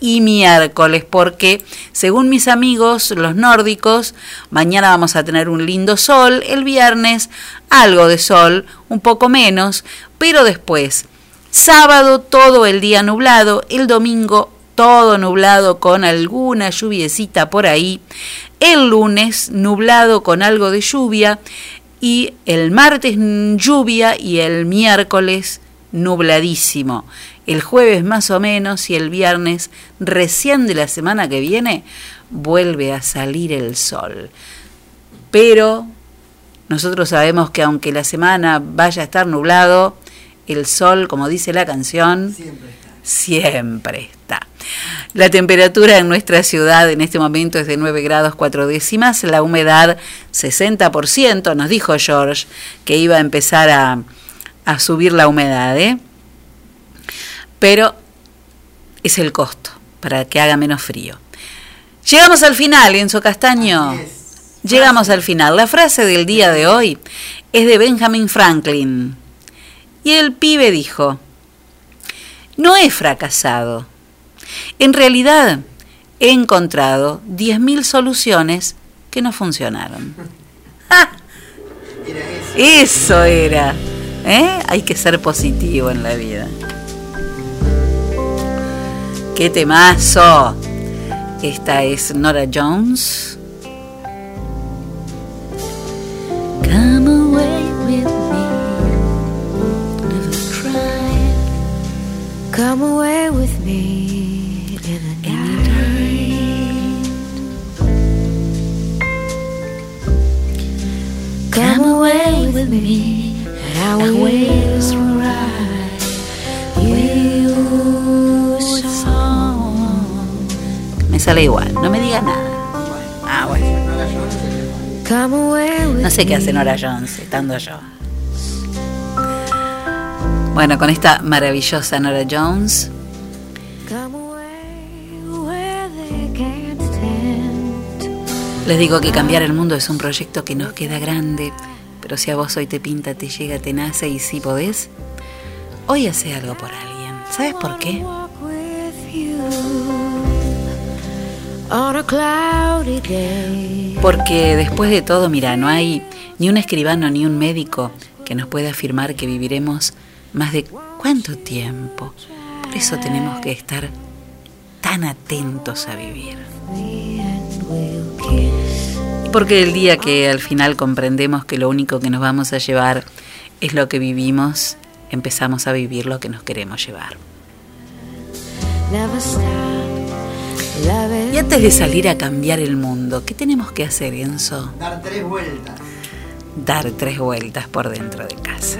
y miércoles, porque según mis amigos los nórdicos, mañana vamos a tener un lindo sol, el viernes algo de sol, un poco menos, pero después Sábado todo el día nublado, el domingo todo nublado con alguna lluviecita por ahí, el lunes nublado con algo de lluvia y el martes lluvia y el miércoles nubladísimo. El jueves más o menos y el viernes recién de la semana que viene vuelve a salir el sol. Pero nosotros sabemos que aunque la semana vaya a estar nublado, el sol, como dice la canción, siempre está. La temperatura en nuestra ciudad en este momento es de 9 grados 4 décimas, la humedad 60%, nos dijo George que iba a empezar a, a subir la humedad, ¿eh? pero es el costo para que haga menos frío. Llegamos al final, Enzo Castaño. Llegamos al final. La frase del día de hoy es de Benjamin Franklin. Y el pibe dijo, no he fracasado. En realidad, he encontrado 10.000 soluciones que no funcionaron. ¡Ja! [LAUGHS] Eso era. ¿eh? Hay que ser positivo en la vida. ¡Qué temazo! Esta es Nora Jones. Come away with me. Never cry. Come away with me Come away with me, and I will write you a song. Me sale igual, no me diga nada. Ah, bueno. No sé qué hace Nora Jones estando yo. Bueno, con esta maravillosa Nora Jones, les digo que cambiar el mundo es un proyecto que nos queda grande, pero si a vos hoy te pinta, te llega, te nace y si podés, hoy hace algo por alguien. ¿Sabes por qué? Porque después de todo, mira, no hay ni un escribano ni un médico que nos pueda afirmar que viviremos más de cuánto tiempo. Por eso tenemos que estar tan atentos a vivir. Porque el día que al final comprendemos que lo único que nos vamos a llevar es lo que vivimos, empezamos a vivir lo que nos queremos llevar. Y antes de salir a cambiar el mundo, ¿qué tenemos que hacer, Enzo? Dar tres vueltas. dar tres vueltas por dentro de casa.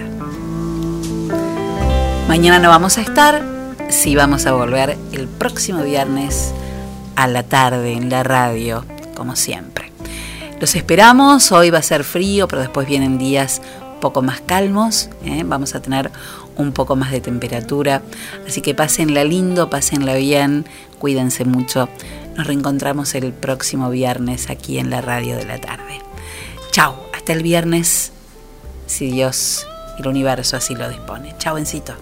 Mañana no vamos a estar, sí vamos a volver el próximo viernes a la tarde en la radio, como siempre. Los esperamos, hoy va a ser frío, pero después vienen días poco más calmos, ¿eh? vamos a tener un poco más de temperatura. Así que pásenla lindo, pásenla bien, cuídense mucho. Nos reencontramos el próximo viernes aquí en la radio de la tarde. Chao, hasta el viernes, si Dios y el universo así lo dispone. Chao, Encito.